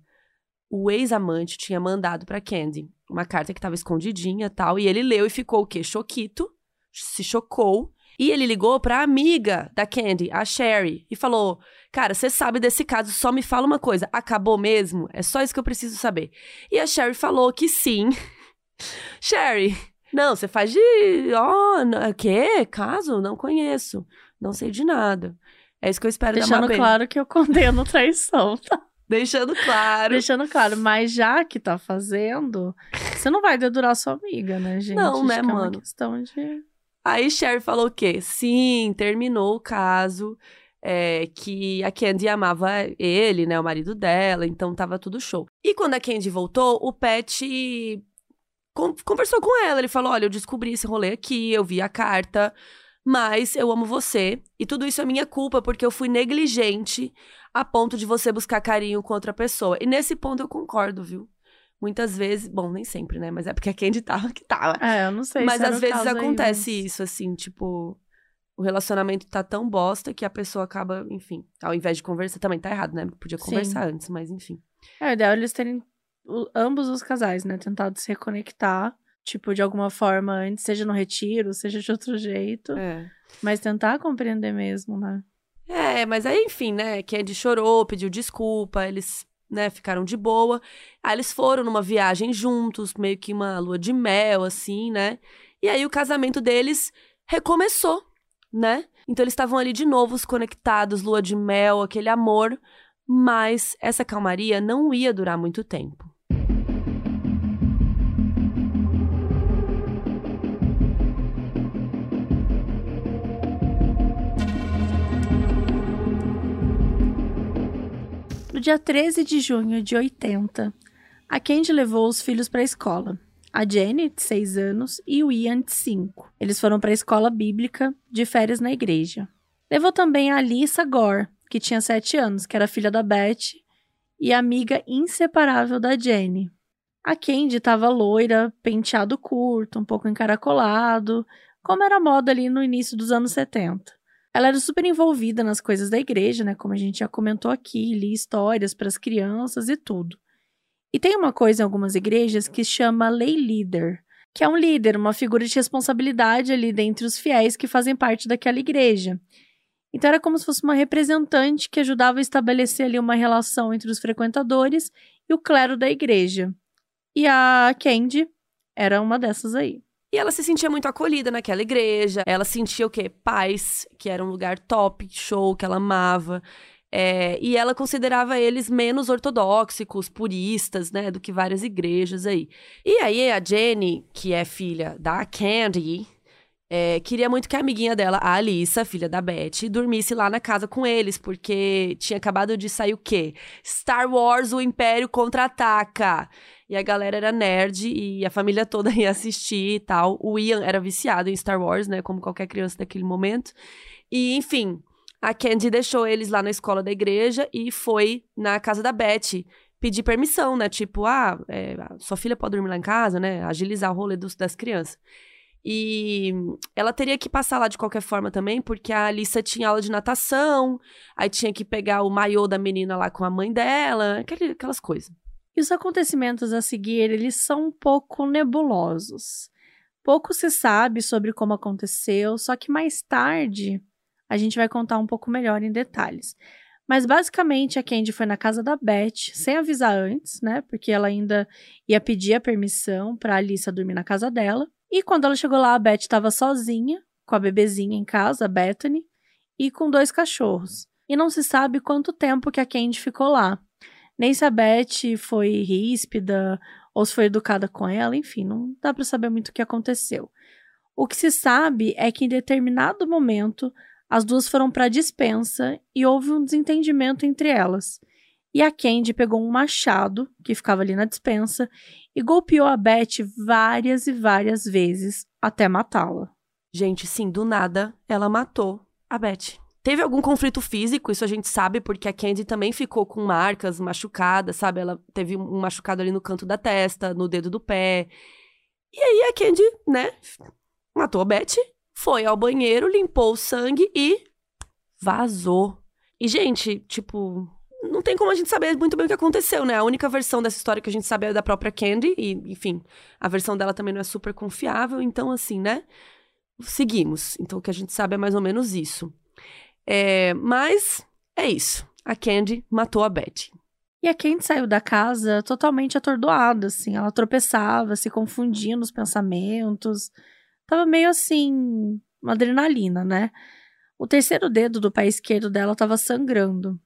Speaker 2: o ex-amante, tinha mandado pra Candy. Uma carta que tava escondidinha tal. E ele leu e ficou o quê? Choquito. Se chocou e ele ligou pra amiga da Candy, a Sherry, e falou: Cara, você sabe desse caso, só me fala uma coisa: acabou mesmo? É só isso que eu preciso saber. E a Sherry falou que sim. Sherry, não, você faz de. Ó, oh, quê? Caso? Não conheço. Não sei de nada. É isso que eu espero
Speaker 3: Deixando
Speaker 2: da Mabel.
Speaker 3: claro que eu condeno traição, tá?
Speaker 2: Deixando claro.
Speaker 3: Deixando claro, mas já que tá fazendo, você não vai dedurar sua amiga, né, gente?
Speaker 2: Não, né,
Speaker 3: que É
Speaker 2: mano?
Speaker 3: uma questão de.
Speaker 2: Aí Sherry falou o quê? Sim, terminou o caso. é, que a Candy amava ele, né? O marido dela, então tava tudo show. E quando a Candy voltou, o con- conversou com ela. Ele falou: Olha, eu descobri esse rolê aqui, eu vi a carta, mas eu amo você. E tudo isso é minha culpa, porque eu fui negligente a ponto de você buscar carinho com outra pessoa. E nesse ponto eu concordo, viu? Muitas vezes, bom, nem sempre, né? Mas é porque a Candy tava que tava.
Speaker 3: É, eu não sei.
Speaker 2: Mas
Speaker 3: se
Speaker 2: às vezes
Speaker 3: caso aí,
Speaker 2: acontece
Speaker 3: mas-
Speaker 2: isso, assim, tipo, o relacionamento tá tão bosta que a pessoa acaba, enfim, ao invés de conversar, também tá errado, né? Podia
Speaker 3: Sim.
Speaker 2: conversar antes, mas enfim.
Speaker 3: É, o ideal é eles terem ambos os casais, né? Tentado se reconectar, tipo, de alguma forma antes, seja no retiro, seja de outro jeito.
Speaker 2: É.
Speaker 3: Mas tentar compreender mesmo, né?
Speaker 2: É, mas aí, enfim, né? Candy chorou, pediu desculpa, eles, né, ficaram de boa. Aí eles foram numa viagem juntos, meio que uma lua de mel, assim, né? E aí o casamento deles recomeçou, né? Então eles estavam ali de novo, os conectados, lua de mel, aquele amor. Mas essa calmaria não ia durar muito tempo.
Speaker 3: Dia 13 de junho de 80, a Candy levou os filhos para a escola. A Jenny, de 6 anos, e o Ian, de 5. Eles foram para a escola bíblica, de férias na igreja. Levou também a Alissa Gore, que tinha 7 anos, que era filha da Beth e amiga inseparável da Jenny. A Candy estava loira, penteado curto, um pouco encaracolado, como era moda ali no início dos anos 70. Ela era super envolvida nas coisas da igreja, né? Como a gente já comentou aqui, lia histórias para as crianças e tudo. E tem uma coisa em algumas igrejas que chama lay leader, que é um líder, uma figura de responsabilidade ali dentre os fiéis que fazem parte daquela igreja. Então era como se fosse uma representante que ajudava a estabelecer ali uma relação entre os frequentadores e o clero da igreja. E a Candy era uma dessas aí.
Speaker 2: E ela se sentia muito acolhida naquela igreja. Ela sentia o quê? Paz, que era um lugar top, show, que ela amava. É, e ela considerava eles menos ortodoxos, puristas, né, do que várias igrejas aí. E aí a Jenny, que é filha da Candy, é, queria muito que a amiguinha dela, a Alissa, filha da Beth, dormisse lá na casa com eles, porque tinha acabado de sair o quê? Star Wars, o Império Contra-Ataca. E a galera era nerd e a família toda ia assistir e tal. O Ian era viciado em Star Wars, né? Como qualquer criança daquele momento. E, enfim, a Candy deixou eles lá na escola da igreja e foi na casa da Beth pedir permissão, né? Tipo, ah, é, sua filha pode dormir lá em casa, né? Agilizar o rolê dos, das crianças. E ela teria que passar lá de qualquer forma também, porque a Alissa tinha aula de natação, aí tinha que pegar o maiô da menina lá com a mãe dela, aquelas coisas.
Speaker 3: E os acontecimentos a seguir, eles são um pouco nebulosos. Pouco se sabe sobre como aconteceu, só que mais tarde a gente vai contar um pouco melhor em detalhes. Mas basicamente a Candy foi na casa da Beth sem avisar antes, né? Porque ela ainda ia pedir a permissão para Alissa dormir na casa dela. E quando ela chegou lá, a Beth estava sozinha, com a bebezinha em casa, a Bethany, e com dois cachorros. E não se sabe quanto tempo que a Candy ficou lá. Nem se a Beth foi ríspida ou se foi educada com ela, enfim, não dá para saber muito o que aconteceu. O que se sabe é que em determinado momento as duas foram para a dispensa e houve um desentendimento entre elas. E a Candy pegou um machado que ficava ali na dispensa e golpeou a Beth várias e várias vezes até matá-la.
Speaker 2: Gente, sim, do nada ela matou a Beth. Teve algum conflito físico, isso a gente sabe, porque a Candy também ficou com marcas machucadas, sabe? Ela teve um machucado ali no canto da testa, no dedo do pé. E aí a Candy, né, matou a Beth foi ao banheiro, limpou o sangue e vazou. E, gente, tipo, não tem como a gente saber muito bem o que aconteceu, né? A única versão dessa história que a gente sabe é da própria Candy, e, enfim, a versão dela também não é super confiável, então, assim, né? Seguimos. Então, o que a gente sabe é mais ou menos isso. É, mas é isso. A Candy matou a Betty.
Speaker 3: E a Candy saiu da casa totalmente atordoada, assim. Ela tropeçava, se confundia nos pensamentos. Tava meio assim, uma adrenalina, né? O terceiro dedo do pé esquerdo dela estava sangrando.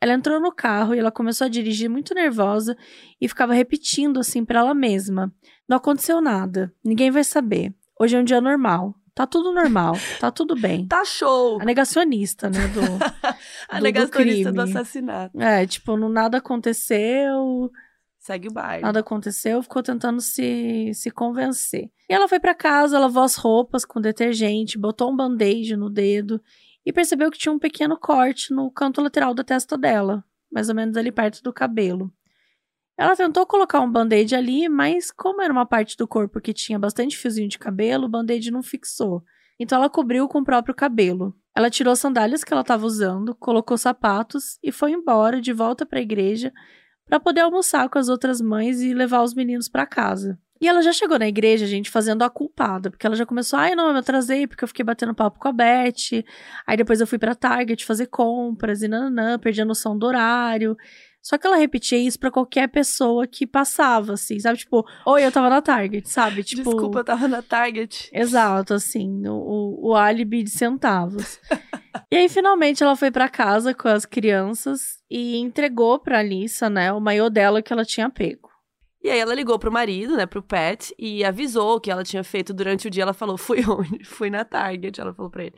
Speaker 3: Ela entrou no carro e ela começou a dirigir muito nervosa e ficava repetindo assim para ela mesma: Não aconteceu nada, ninguém vai saber. Hoje é um dia normal. Tá tudo normal, tá tudo bem.
Speaker 2: Tá show.
Speaker 3: A negacionista, né? Do,
Speaker 2: a
Speaker 3: do,
Speaker 2: negacionista
Speaker 3: do,
Speaker 2: do assassinato.
Speaker 3: É, tipo, não, nada aconteceu.
Speaker 2: Segue o baile.
Speaker 3: Nada aconteceu, ficou tentando se, se convencer. E ela foi para casa, lavou as roupas com detergente, botou um band-aid no dedo e percebeu que tinha um pequeno corte no canto lateral da testa dela, mais ou menos ali perto do cabelo. Ela tentou colocar um band-aid ali, mas como era uma parte do corpo que tinha bastante fiozinho de cabelo, o band-aid não fixou. Então ela cobriu com o próprio cabelo. Ela tirou as sandálias que ela estava usando, colocou sapatos e foi embora de volta para a igreja para poder almoçar com as outras mães e levar os meninos para casa. E ela já chegou na igreja, gente, fazendo a culpada, porque ela já começou, ai, não, eu me atrasei porque eu fiquei batendo papo com a Beth. Aí depois eu fui pra Target fazer compras e nananã, perdi a noção do horário. Só que ela repetia isso para qualquer pessoa que passava, assim, sabe? Tipo, oi, eu tava na Target, sabe? Tipo,
Speaker 2: Desculpa, eu tava na Target.
Speaker 3: Exato, assim, o, o álibi de centavos. e aí, finalmente, ela foi para casa com as crianças e entregou pra Alissa, né, o maiô dela que ela tinha pego.
Speaker 2: E aí ela ligou pro marido, né, pro Pat, e avisou o que ela tinha feito durante o dia. Ela falou, fui onde? Fui na Target, ela falou pra ele.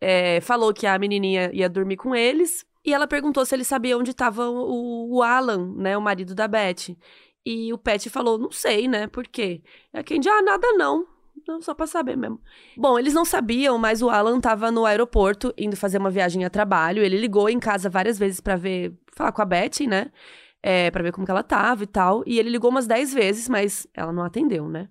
Speaker 2: É, falou que a menininha ia dormir com eles, e ela perguntou se ele sabia onde estava o, o, Alan, né, o marido da Beth. E o Pat falou, não sei, né, por quê? E a Candy, ah, nada não. Não, só pra saber mesmo. Bom, eles não sabiam, mas o Alan tava no aeroporto, indo fazer uma viagem a trabalho. Ele ligou em casa várias vezes para ver, falar com a Beth, né? É, para ver como que ela tava e tal. E ele ligou umas 10 vezes, mas ela não atendeu, né?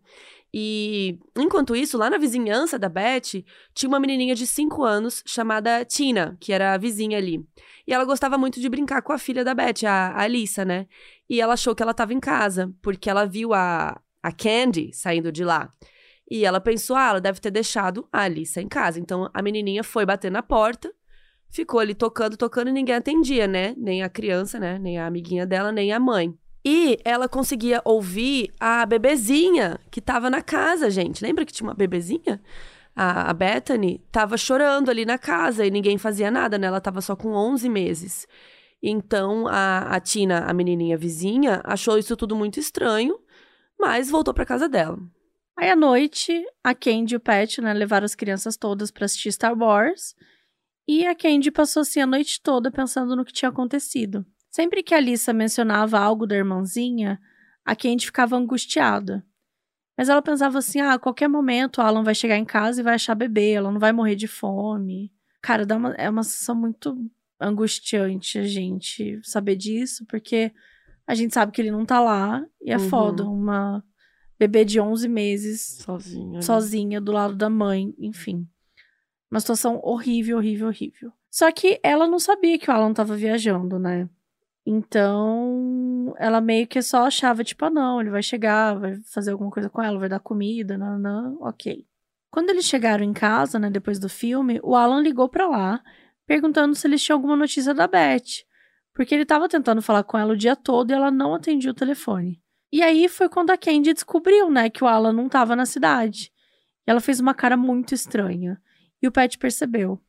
Speaker 2: E enquanto isso, lá na vizinhança da Beth, tinha uma menininha de 5 anos chamada Tina, que era a vizinha ali. E ela gostava muito de brincar com a filha da Beth, a, a Alissa, né? E ela achou que ela estava em casa, porque ela viu a, a Candy saindo de lá. E ela pensou, ah, ela deve ter deixado a Alissa em casa. Então a menininha foi bater na porta, ficou ali tocando, tocando e ninguém atendia, né? Nem a criança, né? Nem a amiguinha dela, nem a mãe. E ela conseguia ouvir a bebezinha que tava na casa, gente. Lembra que tinha uma bebezinha? A, a Bethany tava chorando ali na casa e ninguém fazia nada, né? Ela tava só com 11 meses. Então a, a Tina, a menininha vizinha, achou isso tudo muito estranho, mas voltou para casa dela.
Speaker 3: Aí à noite, a Candy e o Pat, né, levaram as crianças todas para assistir Star Wars. E a Candy passou assim a noite toda pensando no que tinha acontecido. Sempre que a Alissa mencionava algo da irmãzinha, a Candy ficava angustiada. Mas ela pensava assim: ah, a qualquer momento Alan vai chegar em casa e vai achar bebê, ela não vai morrer de fome. Cara, dá uma, é uma sensação muito angustiante a gente saber disso, porque a gente sabe que ele não tá lá e é uhum. foda. Uma bebê de 11 meses
Speaker 2: sozinha,
Speaker 3: sozinha do lado da mãe, enfim. Uma situação horrível, horrível, horrível. Só que ela não sabia que o Alan tava viajando, né? Então, ela meio que só achava, tipo, ah, não, ele vai chegar, vai fazer alguma coisa com ela, vai dar comida, não, ok. Quando eles chegaram em casa, né, depois do filme, o Alan ligou para lá, perguntando se eles tinham alguma notícia da Beth, porque ele estava tentando falar com ela o dia todo e ela não atendia o telefone. E aí foi quando a Candy descobriu, né, que o Alan não estava na cidade. E ela fez uma cara muito estranha. E o Pat percebeu.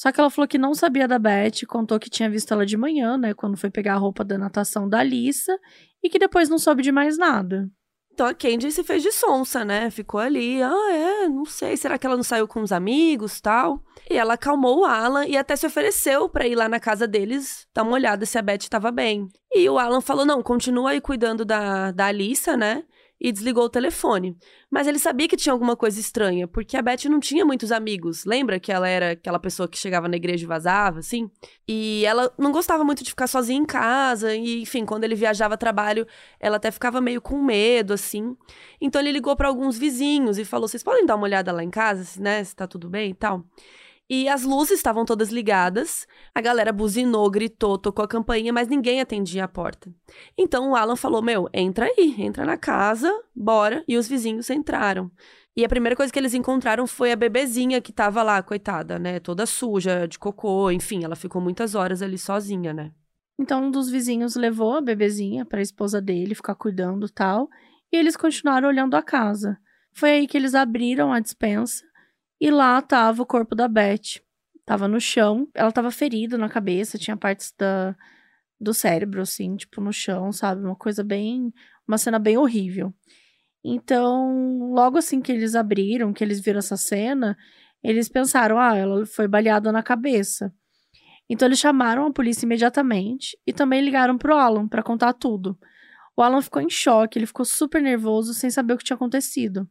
Speaker 3: Só que ela falou que não sabia da Beth, contou que tinha visto ela de manhã, né, quando foi pegar a roupa da natação da Alissa, e que depois não soube de mais nada.
Speaker 2: Então a Candy se fez de sonsa, né? Ficou ali, ah, é, não sei, será que ela não saiu com os amigos, tal? E ela acalmou o Alan e até se ofereceu para ir lá na casa deles, dar uma olhada se a Beth estava bem. E o Alan falou: "Não, continua aí cuidando da da Alissa, né? E desligou o telefone. Mas ele sabia que tinha alguma coisa estranha, porque a Beth não tinha muitos amigos. Lembra que ela era aquela pessoa que chegava na igreja e vazava, assim? E ela não gostava muito de ficar sozinha em casa, e enfim, quando ele viajava a trabalho, ela até ficava meio com medo, assim. Então ele ligou para alguns vizinhos e falou: "Vocês podem dar uma olhada lá em casa, né, se tá tudo bem e tal?" E as luzes estavam todas ligadas. A galera buzinou, gritou, tocou a campainha, mas ninguém atendia a porta. Então o Alan falou: Meu, entra aí, entra na casa, bora. E os vizinhos entraram. E a primeira coisa que eles encontraram foi a bebezinha que tava lá, coitada, né? Toda suja, de cocô, enfim, ela ficou muitas horas ali sozinha, né?
Speaker 3: Então um dos vizinhos levou a bebezinha para a esposa dele ficar cuidando tal, e eles continuaram olhando a casa. Foi aí que eles abriram a dispensa e lá tava o corpo da Beth. Tava no chão. Ela tava ferida na cabeça, tinha partes da, do cérebro, assim, tipo, no chão, sabe? Uma coisa bem. Uma cena bem horrível. Então, logo assim que eles abriram, que eles viram essa cena, eles pensaram: ah, ela foi baleada na cabeça. Então, eles chamaram a polícia imediatamente e também ligaram pro Alan para contar tudo. O Alan ficou em choque, ele ficou super nervoso, sem saber o que tinha acontecido.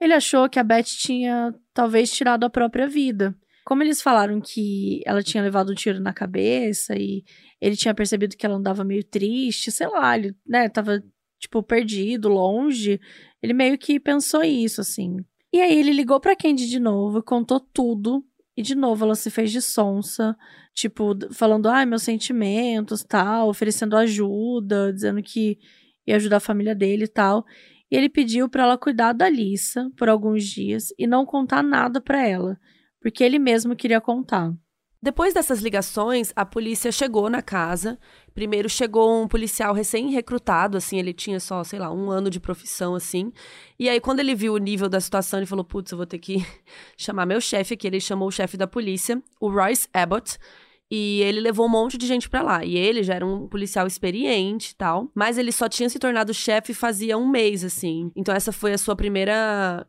Speaker 3: Ele achou que a Beth tinha talvez tirado a própria vida. Como eles falaram que ela tinha levado um tiro na cabeça e ele tinha percebido que ela andava meio triste, sei lá, ele, né, tava tipo perdido, longe, ele meio que pensou isso assim. E aí ele ligou para Candy de novo, contou tudo e de novo ela se fez de sonsa, tipo, falando, ai, ah, meus sentimentos, tal, oferecendo ajuda, dizendo que ia ajudar a família dele e tal e ele pediu para ela cuidar da Lisa por alguns dias e não contar nada para ela, porque ele mesmo queria contar.
Speaker 2: Depois dessas ligações, a polícia chegou na casa. Primeiro chegou um policial recém-recrutado, assim, ele tinha só, sei lá, um ano de profissão, assim. E aí, quando ele viu o nível da situação, ele falou: Putz, eu vou ter que chamar meu chefe aqui. Ele chamou o chefe da polícia, o Royce Abbott, e ele levou um monte de gente para lá. E ele já era um policial experiente e tal. Mas ele só tinha se tornado chefe fazia um mês, assim. Então essa foi a sua primeira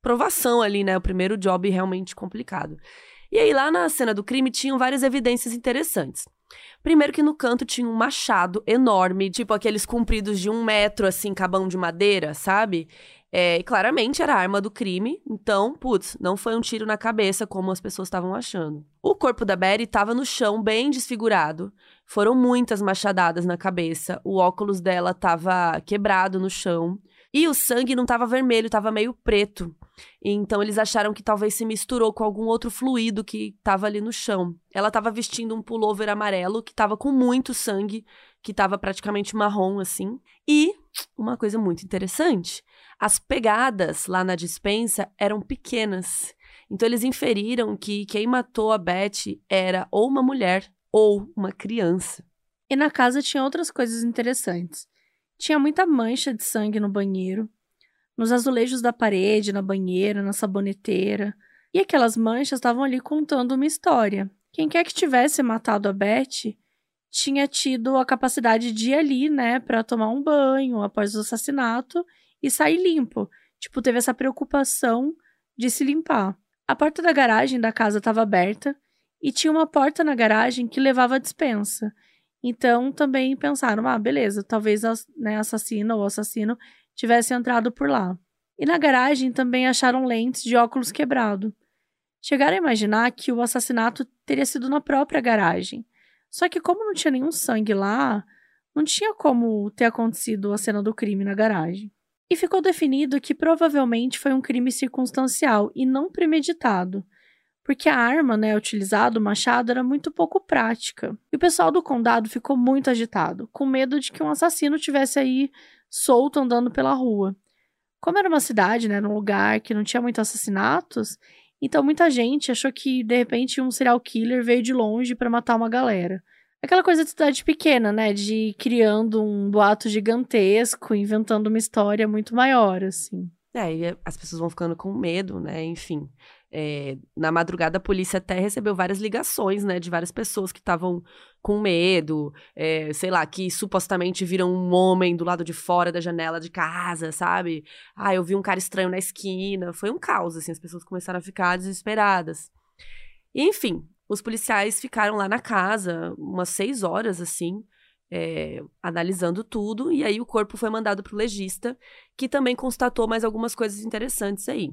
Speaker 2: provação ali, né? O primeiro job realmente complicado. E aí, lá na cena do crime, tinham várias evidências interessantes. Primeiro que no canto tinha um machado enorme, tipo aqueles compridos de um metro, assim, cabão de madeira, sabe? É, e claramente era a arma do crime, então, putz, não foi um tiro na cabeça como as pessoas estavam achando. O corpo da Betty estava no chão, bem desfigurado. Foram muitas machadadas na cabeça, o óculos dela estava quebrado no chão. E o sangue não estava vermelho, estava meio preto. Então eles acharam que talvez se misturou com algum outro fluido que estava ali no chão. Ela estava vestindo um pullover amarelo que estava com muito sangue, que estava praticamente marrom assim. E uma coisa muito interessante, as pegadas lá na dispensa eram pequenas. Então eles inferiram que quem matou a Beth era ou uma mulher ou uma criança.
Speaker 3: E na casa tinha outras coisas interessantes. Tinha muita mancha de sangue no banheiro, nos azulejos da parede, na banheira, na saboneteira. E aquelas manchas estavam ali contando uma história. Quem quer que tivesse matado a Beth tinha tido a capacidade de ir ali, né, para tomar um banho após o assassinato e sair limpo. Tipo, teve essa preocupação de se limpar. A porta da garagem da casa estava aberta e tinha uma porta na garagem que levava à dispensa. Então também pensaram: ah, beleza, talvez a né, assassina ou assassino tivesse entrado por lá. E na garagem também acharam lentes de óculos quebrado. Chegaram a imaginar que o assassinato teria sido na própria garagem. Só que, como não tinha nenhum sangue lá, não tinha como ter acontecido a cena do crime na garagem e ficou definido que provavelmente foi um crime circunstancial e não premeditado, porque a arma, né, utilizada, o machado, era muito pouco prática. E o pessoal do condado ficou muito agitado, com medo de que um assassino tivesse aí solto andando pela rua. Como era uma cidade, né, num lugar que não tinha muitos assassinatos, Então muita gente achou que de repente um serial killer veio de longe para matar uma galera. Aquela coisa de cidade pequena, né? De ir criando um boato gigantesco, inventando uma história muito maior, assim.
Speaker 2: É, e as pessoas vão ficando com medo, né? Enfim. É, na madrugada, a polícia até recebeu várias ligações, né, de várias pessoas que estavam com medo, é, sei lá, que supostamente viram um homem do lado de fora da janela de casa, sabe? Ah, eu vi um cara estranho na esquina. Foi um caos, assim, as pessoas começaram a ficar desesperadas. E, enfim, os policiais ficaram lá na casa umas seis horas, assim, é, analisando tudo, e aí o corpo foi mandado para o legista, que também constatou mais algumas coisas interessantes aí.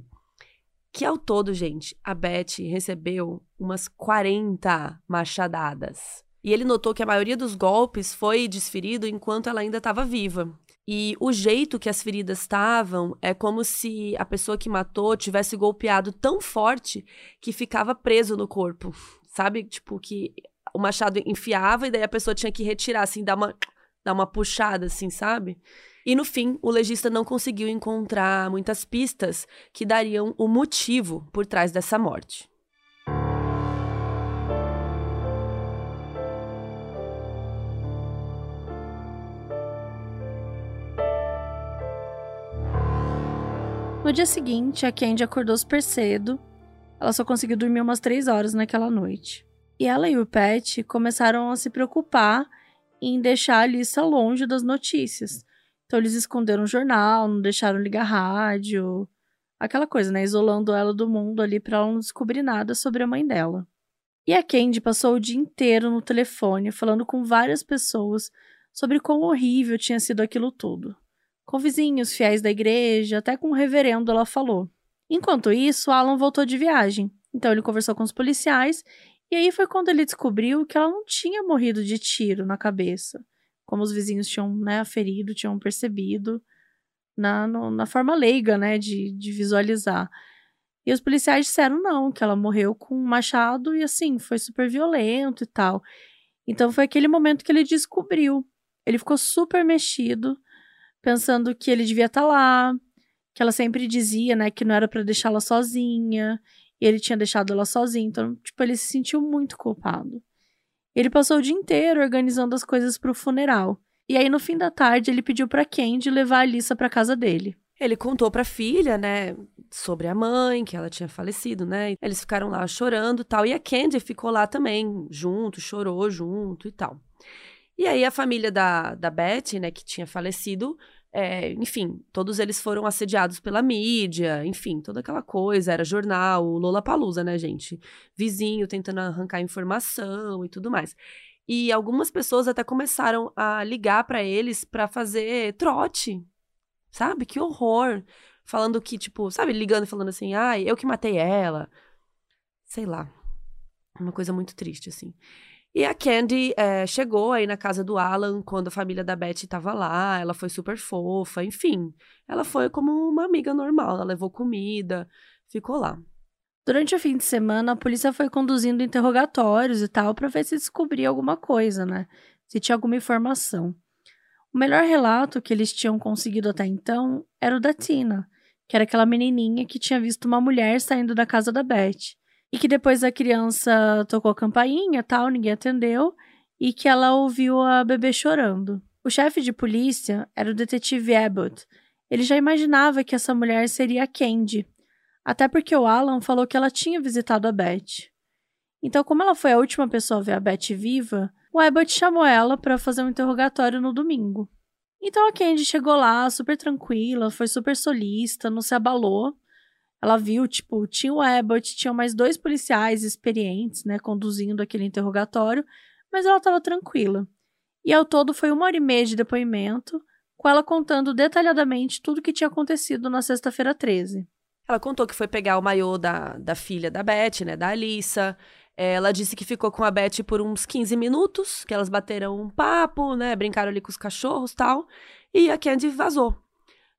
Speaker 2: Que ao todo, gente, a Beth recebeu umas 40 machadadas. E ele notou que a maioria dos golpes foi desferido enquanto ela ainda estava viva. E o jeito que as feridas estavam é como se a pessoa que matou tivesse golpeado tão forte que ficava preso no corpo. Sabe? Tipo, que o machado enfiava e daí a pessoa tinha que retirar, assim, dar uma, dar uma puxada, assim, sabe? E no fim, o legista não conseguiu encontrar muitas pistas que dariam o motivo por trás dessa morte.
Speaker 3: No dia seguinte, a Candy acordou super cedo. Ela só conseguiu dormir umas três horas naquela noite. E ela e o Pet começaram a se preocupar em deixar a Alissa longe das notícias. Então eles esconderam o jornal, não deixaram ligar rádio, aquela coisa, né? Isolando ela do mundo ali para ela não descobrir nada sobre a mãe dela. E a Candy passou o dia inteiro no telefone falando com várias pessoas sobre quão horrível tinha sido aquilo tudo. Com vizinhos, fiéis da igreja, até com o reverendo ela falou. Enquanto isso, Alan voltou de viagem. Então ele conversou com os policiais e aí foi quando ele descobriu que ela não tinha morrido de tiro na cabeça como os vizinhos tinham né, aferido, tinham percebido na, no, na forma leiga, né, de, de visualizar. E os policiais disseram não, que ela morreu com um machado e assim, foi super violento e tal. Então foi aquele momento que ele descobriu. Ele ficou super mexido, pensando que ele devia estar tá lá, que ela sempre dizia, né, que não era para deixá-la sozinha, e ele tinha deixado ela sozinha. Então, tipo, ele se sentiu muito culpado. Ele passou o dia inteiro organizando as coisas para o funeral. E aí, no fim da tarde, ele pediu para Candy levar a Alissa para casa dele.
Speaker 2: Ele contou para a filha, né, sobre a mãe, que ela tinha falecido, né? Eles ficaram lá chorando, tal, e a Candy ficou lá também, junto, chorou junto e tal. E aí a família da, da Betty, né, que tinha falecido, é, enfim, todos eles foram assediados pela mídia, enfim, toda aquela coisa, era jornal, Lola Palusa, né, gente? Vizinho tentando arrancar informação e tudo mais. E algumas pessoas até começaram a ligar para eles para fazer trote, sabe? Que horror! Falando que, tipo, sabe, ligando e falando assim, ai, eu que matei ela. Sei lá. Uma coisa muito triste, assim. E a Candy é, chegou aí na casa do Alan quando a família da Betty estava lá. Ela foi super fofa, enfim. Ela foi como uma amiga normal. Ela levou comida, ficou lá.
Speaker 3: Durante o fim de semana, a polícia foi conduzindo interrogatórios e tal para ver se descobria alguma coisa, né? Se tinha alguma informação. O melhor relato que eles tinham conseguido até então era o da Tina, que era aquela menininha que tinha visto uma mulher saindo da casa da Betty e que depois a criança tocou a campainha tal, ninguém atendeu, e que ela ouviu a bebê chorando. O chefe de polícia era o detetive Abbott. Ele já imaginava que essa mulher seria a Candy, até porque o Alan falou que ela tinha visitado a Beth. Então, como ela foi a última pessoa a ver a Beth viva, o Abbott chamou ela para fazer um interrogatório no domingo. Então a Candy chegou lá super tranquila, foi super solista, não se abalou ela viu, tipo, tinha o Abbott, tinham mais dois policiais experientes, né, conduzindo aquele interrogatório, mas ela estava tranquila. E ao todo foi uma hora e meia de depoimento, com ela contando detalhadamente tudo o que tinha acontecido na sexta-feira 13.
Speaker 2: Ela contou que foi pegar o maiô da, da filha da Beth, né, da Alissa. Ela disse que ficou com a Beth por uns 15 minutos, que elas bateram um papo, né, brincaram ali com os cachorros tal. E a Candy vazou.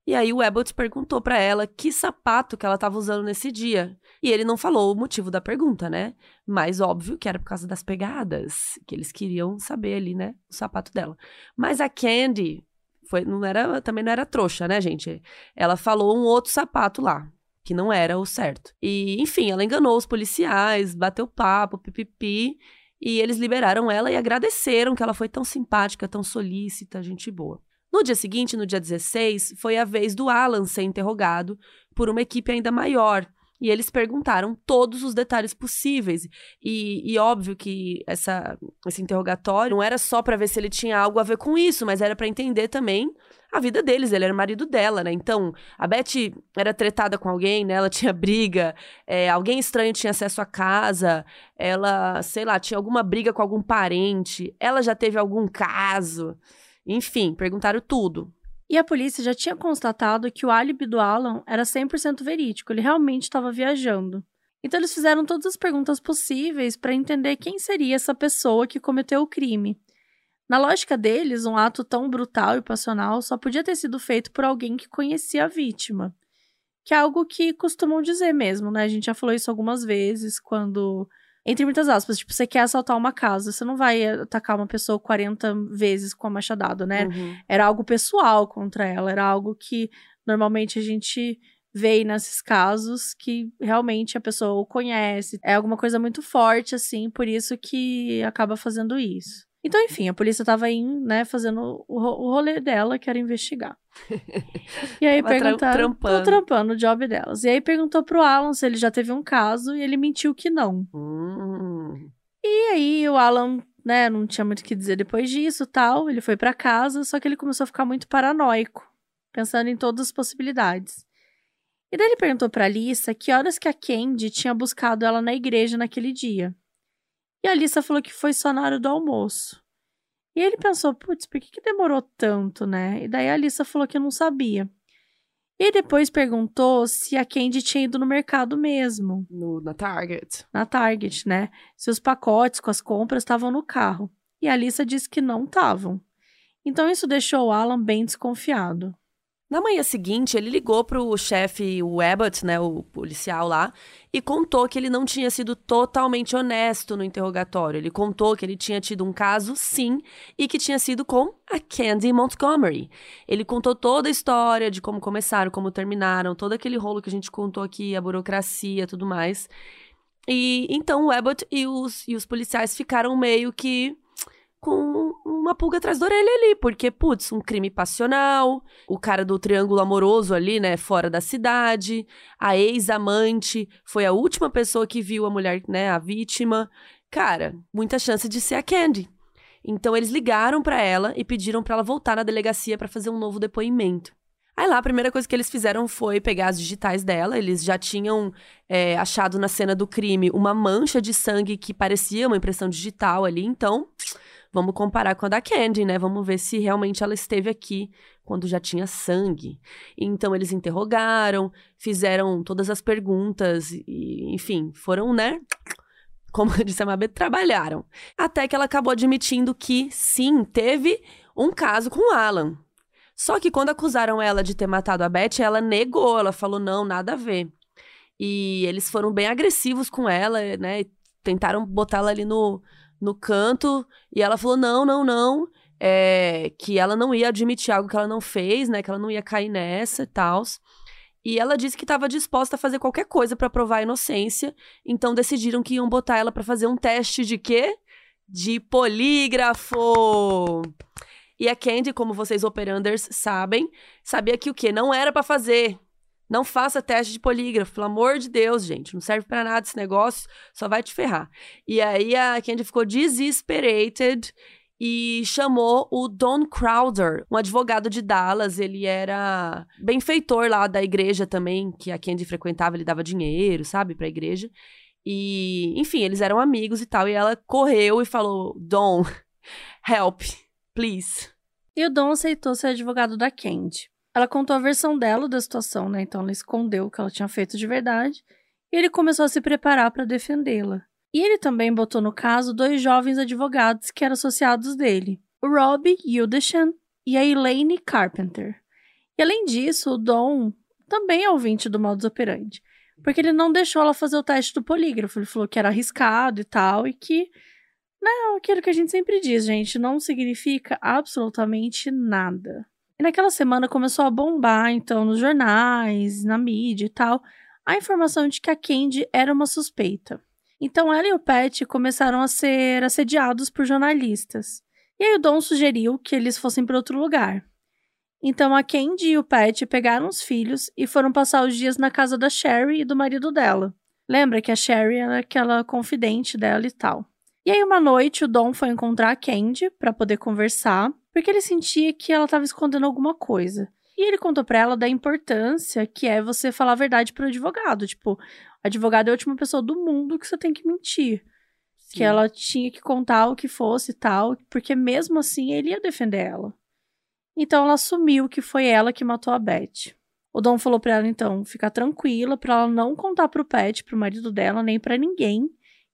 Speaker 2: E aí o Abbott perguntou para ela que sapato que ela estava usando nesse dia. E ele não falou o motivo da pergunta, né? Mas óbvio que era por causa das pegadas, que eles queriam saber ali, né, o sapato dela. Mas a Candy foi, não era, também não era trouxa, né, gente? Ela falou um outro sapato lá. que não era o certo. E, enfim, ela enganou os policiais, bateu papo, pipipi, e eles liberaram ela e agradeceram que ela foi tão simpática, tão solícita, gente boa. No dia seguinte, no dia 16, foi a vez do Alan ser interrogado por uma equipe ainda maior. E eles perguntaram todos os detalhes possíveis. E, e óbvio que essa, esse interrogatório não era só para ver se ele tinha algo a ver com isso, mas era para entender também a vida deles. Ele era marido dela, né? Então, a Beth era tretada com alguém, né? Ela tinha briga, é, alguém estranho tinha acesso à casa, ela, sei lá, tinha alguma briga com algum parente, ela já teve algum caso. Enfim, perguntaram tudo.
Speaker 3: E a polícia já tinha constatado que o álibi do Alan era 100% verídico, ele realmente estava viajando. Então eles fizeram todas as perguntas possíveis para entender quem seria essa pessoa que cometeu o crime. Na lógica deles, um ato tão brutal e passional só podia ter sido feito por alguém que conhecia a vítima. Que é algo que costumam dizer mesmo, né? A gente já falou isso algumas vezes quando entre muitas aspas, tipo, você quer assaltar uma casa, você não vai atacar uma pessoa 40 vezes com a machadada, né? Uhum. Era algo pessoal contra ela, era algo que normalmente a gente vê nesses casos que realmente a pessoa o conhece, é alguma coisa muito forte, assim, por isso que acaba fazendo isso. Então, enfim, a polícia tava aí, né, fazendo o, o rolê dela, que era investigar. E aí perguntaram. Trampando. trampando o job delas. E aí perguntou pro Alan se ele já teve um caso e ele mentiu que não. Hum. E aí o Alan, né, não tinha muito o que dizer depois disso tal. Ele foi para casa, só que ele começou a ficar muito paranoico, pensando em todas as possibilidades. E daí ele perguntou pra Alissa que horas que a Candy tinha buscado ela na igreja naquele dia. E a Alissa falou que foi só na hora do almoço. E ele pensou, putz, por que, que demorou tanto, né? E daí a Alissa falou que não sabia. E depois perguntou se a Candy tinha ido no mercado mesmo.
Speaker 2: No, na Target.
Speaker 3: Na Target, né? Se os pacotes com as compras estavam no carro. E a Alissa disse que não estavam. Então isso deixou o Alan bem desconfiado.
Speaker 2: Na manhã seguinte, ele ligou pro chefe, o Abbott, né, o policial lá, e contou que ele não tinha sido totalmente honesto no interrogatório. Ele contou que ele tinha tido um caso, sim, e que tinha sido com a Candy Montgomery. Ele contou toda a história de como começaram, como terminaram, todo aquele rolo que a gente contou aqui, a burocracia, tudo mais. E então o Abbott e os, e os policiais ficaram meio que com uma pulga atrás da orelha ali, porque, putz, um crime passional, o cara do triângulo amoroso ali, né, fora da cidade, a ex-amante foi a última pessoa que viu a mulher, né, a vítima. Cara, muita chance de ser a Candy. Então eles ligaram para ela e pediram para ela voltar na delegacia para fazer um novo depoimento. Aí lá, a primeira coisa que eles fizeram foi pegar as digitais dela. Eles já tinham é, achado na cena do crime uma mancha de sangue que parecia uma impressão digital ali. Então, Vamos comparar com a da Candy, né? Vamos ver se realmente ela esteve aqui quando já tinha sangue. Então eles interrogaram, fizeram todas as perguntas e, enfim, foram, né? Como disse a Mabê, trabalharam. Até que ela acabou admitindo que sim, teve um caso com o Alan. Só que quando acusaram ela de ter matado a Beth, ela negou, ela falou não, nada a ver. E eles foram bem agressivos com ela, né? Tentaram botá-la ali no, no canto e ela falou: não, não, não. É, que ela não ia admitir algo que ela não fez, né? Que ela não ia cair nessa e tal. E ela disse que estava disposta a fazer qualquer coisa para provar a inocência. Então decidiram que iam botar ela para fazer um teste de quê? De polígrafo. E a Candy, como vocês operanders sabem, sabia que o quê? Não era para fazer. Não faça teste de polígrafo, pelo amor de Deus, gente. Não serve para nada esse negócio, só vai te ferrar. E aí a Candy ficou desesperated e chamou o Don Crowder, um advogado de Dallas. Ele era benfeitor lá da igreja também, que a Candy frequentava, ele dava dinheiro, sabe, pra igreja. E, enfim, eles eram amigos e tal. E ela correu e falou: Don, help, please.
Speaker 3: E o Don aceitou ser advogado da Candy. Ela contou a versão dela da situação, né? Então ela escondeu o que ela tinha feito de verdade. E ele começou a se preparar para defendê-la. E ele também botou no caso dois jovens advogados que eram associados dele: o Rob Yudeshan e a Elaine Carpenter. E além disso, o Dom também é ouvinte do modus operandi. Porque ele não deixou ela fazer o teste do polígrafo. Ele falou que era arriscado e tal, e que. Não, aquilo que a gente sempre diz, gente, não significa absolutamente nada. E naquela semana começou a bombar, então, nos jornais, na mídia e tal, a informação de que a Candy era uma suspeita. Então ela e o Pat começaram a ser assediados por jornalistas. E aí o Dom sugeriu que eles fossem para outro lugar. Então a Candy e o Pat pegaram os filhos e foram passar os dias na casa da Sherry e do marido dela. Lembra que a Sherry era aquela confidente dela e tal. E aí uma noite o Dom foi encontrar a Candy para poder conversar, porque ele sentia que ela estava escondendo alguma coisa. E ele contou para ela da importância que é você falar a verdade pro advogado, tipo, advogado é a última pessoa do mundo que você tem que mentir. Sim. Que ela tinha que contar o que fosse e tal, porque mesmo assim ele ia defender ela. Então ela assumiu que foi ela que matou a Beth. O Dom falou para ela então ficar tranquila, para ela não contar pro Pet, pro marido dela, nem para ninguém,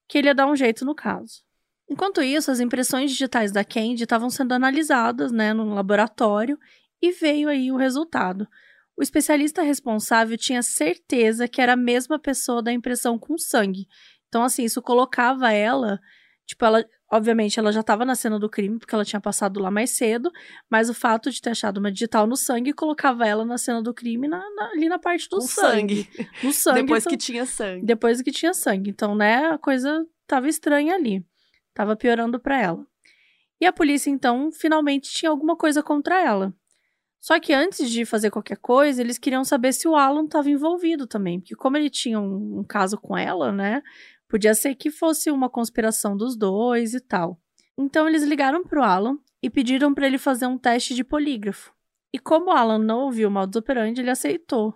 Speaker 3: que ele ia dar um jeito no caso. Enquanto isso, as impressões digitais da Candy estavam sendo analisadas, né, no laboratório e veio aí o resultado. O especialista responsável tinha certeza que era a mesma pessoa da impressão com sangue. Então, assim, isso colocava ela. Tipo, ela. Obviamente, ela já estava na cena do crime, porque ela tinha passado lá mais cedo, mas o fato de ter achado uma digital no sangue colocava ela na cena do crime na, na, ali na parte do
Speaker 2: com
Speaker 3: sangue.
Speaker 2: sangue.
Speaker 3: No sangue.
Speaker 2: Depois
Speaker 3: então,
Speaker 2: que tinha sangue.
Speaker 3: Depois que tinha sangue. Então, né, a coisa tava estranha ali. Tava piorando para ela. E a polícia, então, finalmente tinha alguma coisa contra ela. Só que antes de fazer qualquer coisa, eles queriam saber se o Alan estava envolvido também, porque como ele tinha um, um, caso com ela, né, podia ser que fosse uma conspiração dos dois e tal. Então eles ligaram pro Alan e pediram para ele fazer um teste de polígrafo. E como o Alan não ouviu o modus operandi, ele aceitou.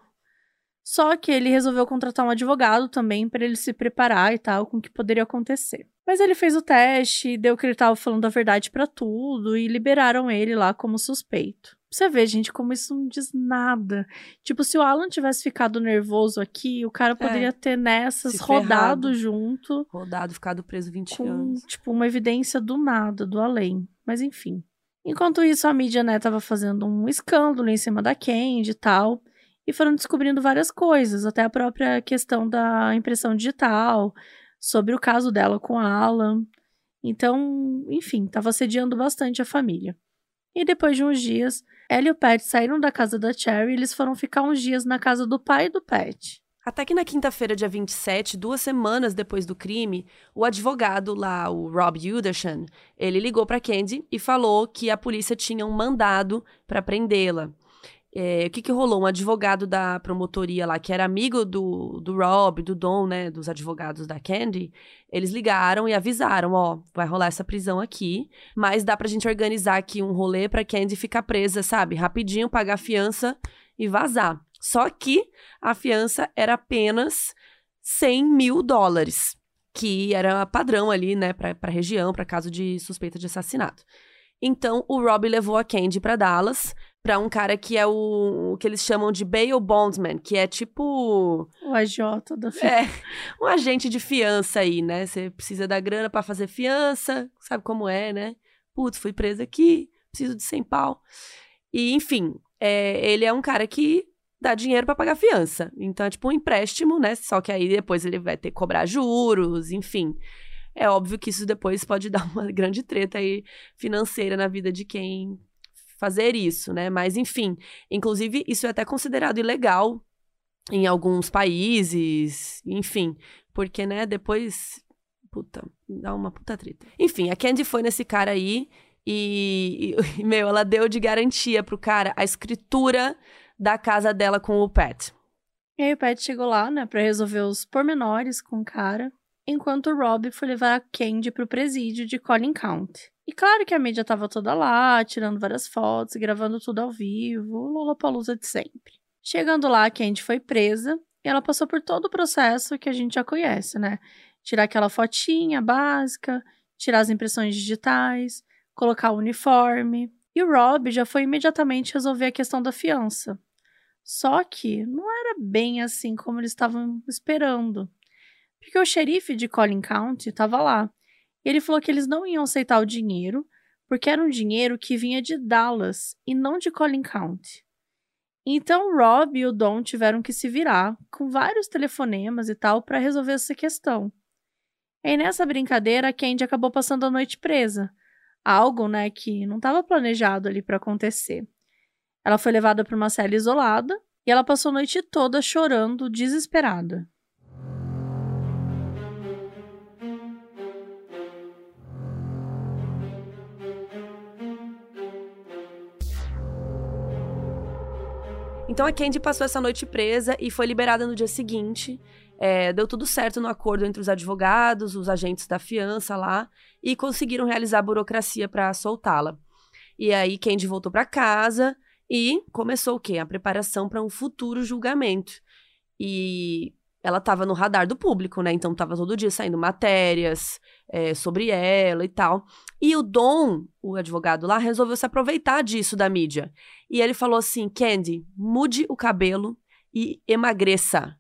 Speaker 3: Só que ele resolveu contratar um advogado também para ele se preparar e tal com o que poderia acontecer. Mas ele fez o teste, deu que ele estava falando a verdade para tudo e liberaram ele lá como suspeito. Você vê, gente, como isso não diz nada. Tipo, se o Alan tivesse ficado nervoso aqui, o cara é. poderia é, ter nessas rodado junto.
Speaker 2: Rodado, ficado preso 20
Speaker 3: com,
Speaker 2: anos.
Speaker 3: Tipo, uma evidência do nada, do além. Mas enfim. Enquanto isso, a mídia, né, tava fazendo um escândalo em cima da Candy e tal. E foram descobrindo várias coisas, até a própria questão da impressão digital, sobre o caso dela com a Alan. Então, enfim, tava assediando bastante a família. E depois de uns dias, ela e o Pat saíram da casa da Cherry e eles foram ficar uns dias na casa do pai do Pat.
Speaker 2: Até que na quinta-feira, dia 27, duas semanas depois do crime, o advogado lá, o Rob Udersham, ele ligou para Candy e falou que a polícia tinha um mandado para prendê-la. É, o que, que rolou? Um advogado da promotoria lá, que era amigo do, do Rob, do Dom, né, dos advogados da Candy, eles ligaram e avisaram, ó, vai rolar essa prisão aqui, mas dá pra gente organizar aqui um rolê pra Candy ficar presa, sabe? Rapidinho, pagar a fiança e vazar. Só que a fiança era apenas 100 mil dólares, que era padrão ali, né, pra, pra região, pra caso de suspeita de assassinato. Então, o Rob levou a Candy para Dallas, para um cara que é o, o, que eles chamam de bail bondsman, que é tipo
Speaker 3: o AJ da
Speaker 2: fiança. É, um agente de fiança aí, né? Você precisa da grana para fazer fiança, sabe como é, né? Putz, fui preso aqui, preciso de 100 pau. E enfim, é, ele é um cara que dá dinheiro para pagar fiança. Então é tipo um empréstimo, né? Só que aí depois ele vai ter que cobrar juros, enfim. É óbvio que isso depois pode dar uma grande treta aí financeira na vida de quem fazer isso, né? Mas enfim, inclusive isso é até considerado ilegal em alguns países, enfim, porque né, depois puta, dá uma puta treta. Enfim, a Candy foi nesse cara aí e, e meu, ela deu de garantia pro cara a escritura da casa dela com o Pat.
Speaker 3: E aí o Pat chegou lá, né, para resolver os pormenores com o cara, enquanto o Rob foi levar a Candy pro presídio de Collin County. E claro que a mídia tava toda lá, tirando várias fotos, gravando tudo ao vivo, Lollapalooza de sempre. Chegando lá, a Candy foi presa e ela passou por todo o processo que a gente já conhece, né? Tirar aquela fotinha básica, tirar as impressões digitais, colocar o uniforme. E o Rob já foi imediatamente resolver a questão da fiança. Só que não era bem assim como eles estavam esperando. Porque o xerife de Collin County estava lá e ele falou que eles não iam aceitar o dinheiro, porque era um dinheiro que vinha de Dallas e não de Collin County. Então Rob e o Don tiveram que se virar com vários telefonemas e tal para resolver essa questão. E nessa brincadeira, a Candy acabou passando a noite presa, algo, né, que não estava planejado ali para acontecer. Ela foi levada para uma cela isolada E ela passou a noite toda chorando, desesperada.
Speaker 2: Então a Candy passou essa noite presa e foi liberada no dia seguinte. É, deu tudo certo no acordo entre os advogados, os agentes da fiança lá, e conseguiram realizar a burocracia para soltá-la. E aí Candy voltou para casa e começou o quê? A preparação para um futuro julgamento. E ela estava no radar do público, né? Então tava todo dia saindo matérias é, sobre ela e tal. E o Dom, o advogado lá, resolveu se aproveitar disso da mídia. E ele falou assim: Candy, mude o cabelo e emagreça.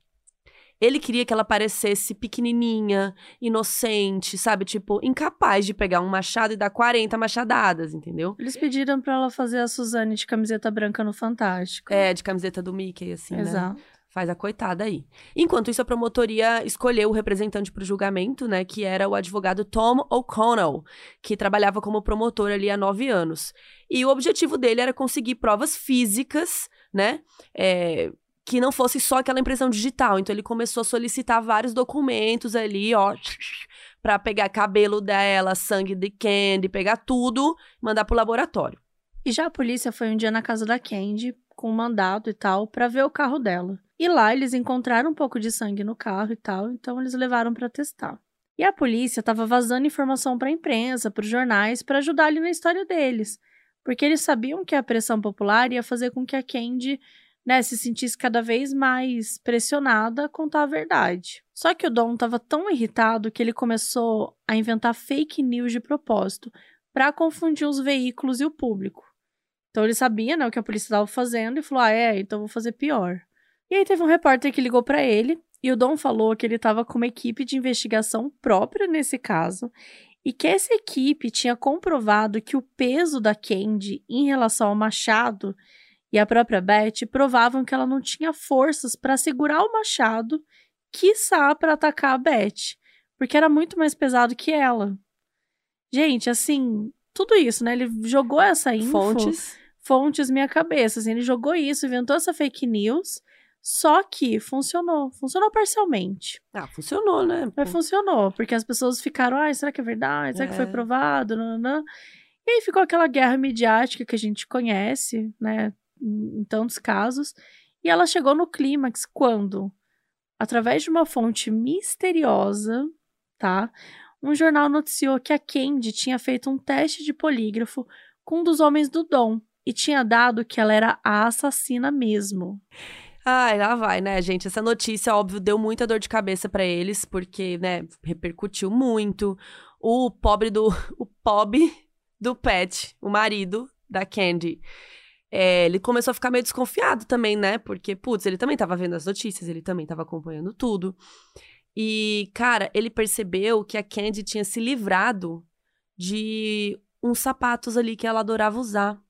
Speaker 2: Ele queria que ela parecesse pequenininha, inocente, sabe? Tipo, incapaz de pegar um machado e dar 40 machadadas, entendeu?
Speaker 3: Eles pediram pra ela fazer a Suzane de camiseta branca no Fantástico.
Speaker 2: É, de camiseta do Mickey, assim,
Speaker 3: Exato.
Speaker 2: né? Faz a coitada aí. Enquanto isso, a promotoria escolheu o representante para o julgamento, né? Que era o advogado Tom O'Connell, que trabalhava como promotor ali há nove anos. E o objetivo dele era conseguir provas físicas, né? É, que não fosse só aquela impressão digital. Então ele começou a solicitar vários documentos ali, ó, para pegar cabelo dela, sangue de Candy, pegar tudo, mandar pro laboratório.
Speaker 3: E já a polícia foi um dia na casa da Candy, com um mandado e tal, para ver o carro dela. E lá eles encontraram um pouco de sangue no carro e tal, então eles levaram para testar. E a polícia estava vazando informação para a imprensa, para os jornais, para ajudar ali na história deles, porque eles sabiam que a pressão popular ia fazer com que a Candy né, se sentisse cada vez mais pressionada a contar a verdade. Só que o Dom estava tão irritado que ele começou a inventar fake news de propósito para confundir os veículos e o público. Então ele sabia né, o que a polícia estava fazendo e falou: Ah, é, então vou fazer pior. E aí teve um repórter que ligou para ele e o Dom falou que ele estava com uma equipe de investigação própria nesse caso e que essa equipe tinha comprovado que o peso da Candy em relação ao machado e a própria Beth provavam que ela não tinha forças para segurar o machado, quiçá para atacar a Beth, porque era muito mais pesado que ela. Gente, assim, tudo isso, né? Ele jogou essa info,
Speaker 2: Fontes.
Speaker 3: fontes minha cabeça, assim, ele jogou isso, inventou essa fake news, só que funcionou, funcionou parcialmente.
Speaker 2: Ah, funcionou, né?
Speaker 3: Mas funcionou, porque as pessoas ficaram, ai, será que é verdade? Será que foi
Speaker 2: É.
Speaker 3: provado? Nananã. E aí ficou aquela guerra midiática que a gente conhece, né, em em tantos casos. E ela chegou no clímax quando, através de uma fonte misteriosa, tá? Um jornal noticiou que a Candy tinha feito um teste de polígrafo com um dos homens do Dom e tinha dado que ela era a assassina mesmo.
Speaker 2: Ai, lá vai, né, gente? Essa notícia, óbvio, deu muita dor de cabeça pra eles, porque, né, repercutiu muito. O pobre do. O pobre do Pet, o marido da Candy. é, ele começou a ficar meio desconfiado também, né? Porque, putz, ele também tava vendo as notícias, ele também tava acompanhando tudo. E, cara, ele percebeu que a Candy tinha se livrado de uns sapatos ali que ela adorava usar.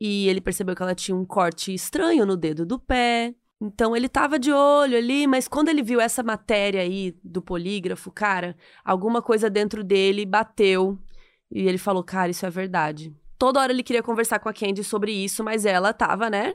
Speaker 2: E ele percebeu que ela tinha um corte estranho no dedo do pé. Então ele tava de olho ali, mas quando ele viu essa matéria aí do polígrafo, cara, alguma coisa dentro dele bateu. E ele falou: Cara, isso é verdade. Toda hora ele queria conversar com a Candy sobre isso, mas ela tava, né?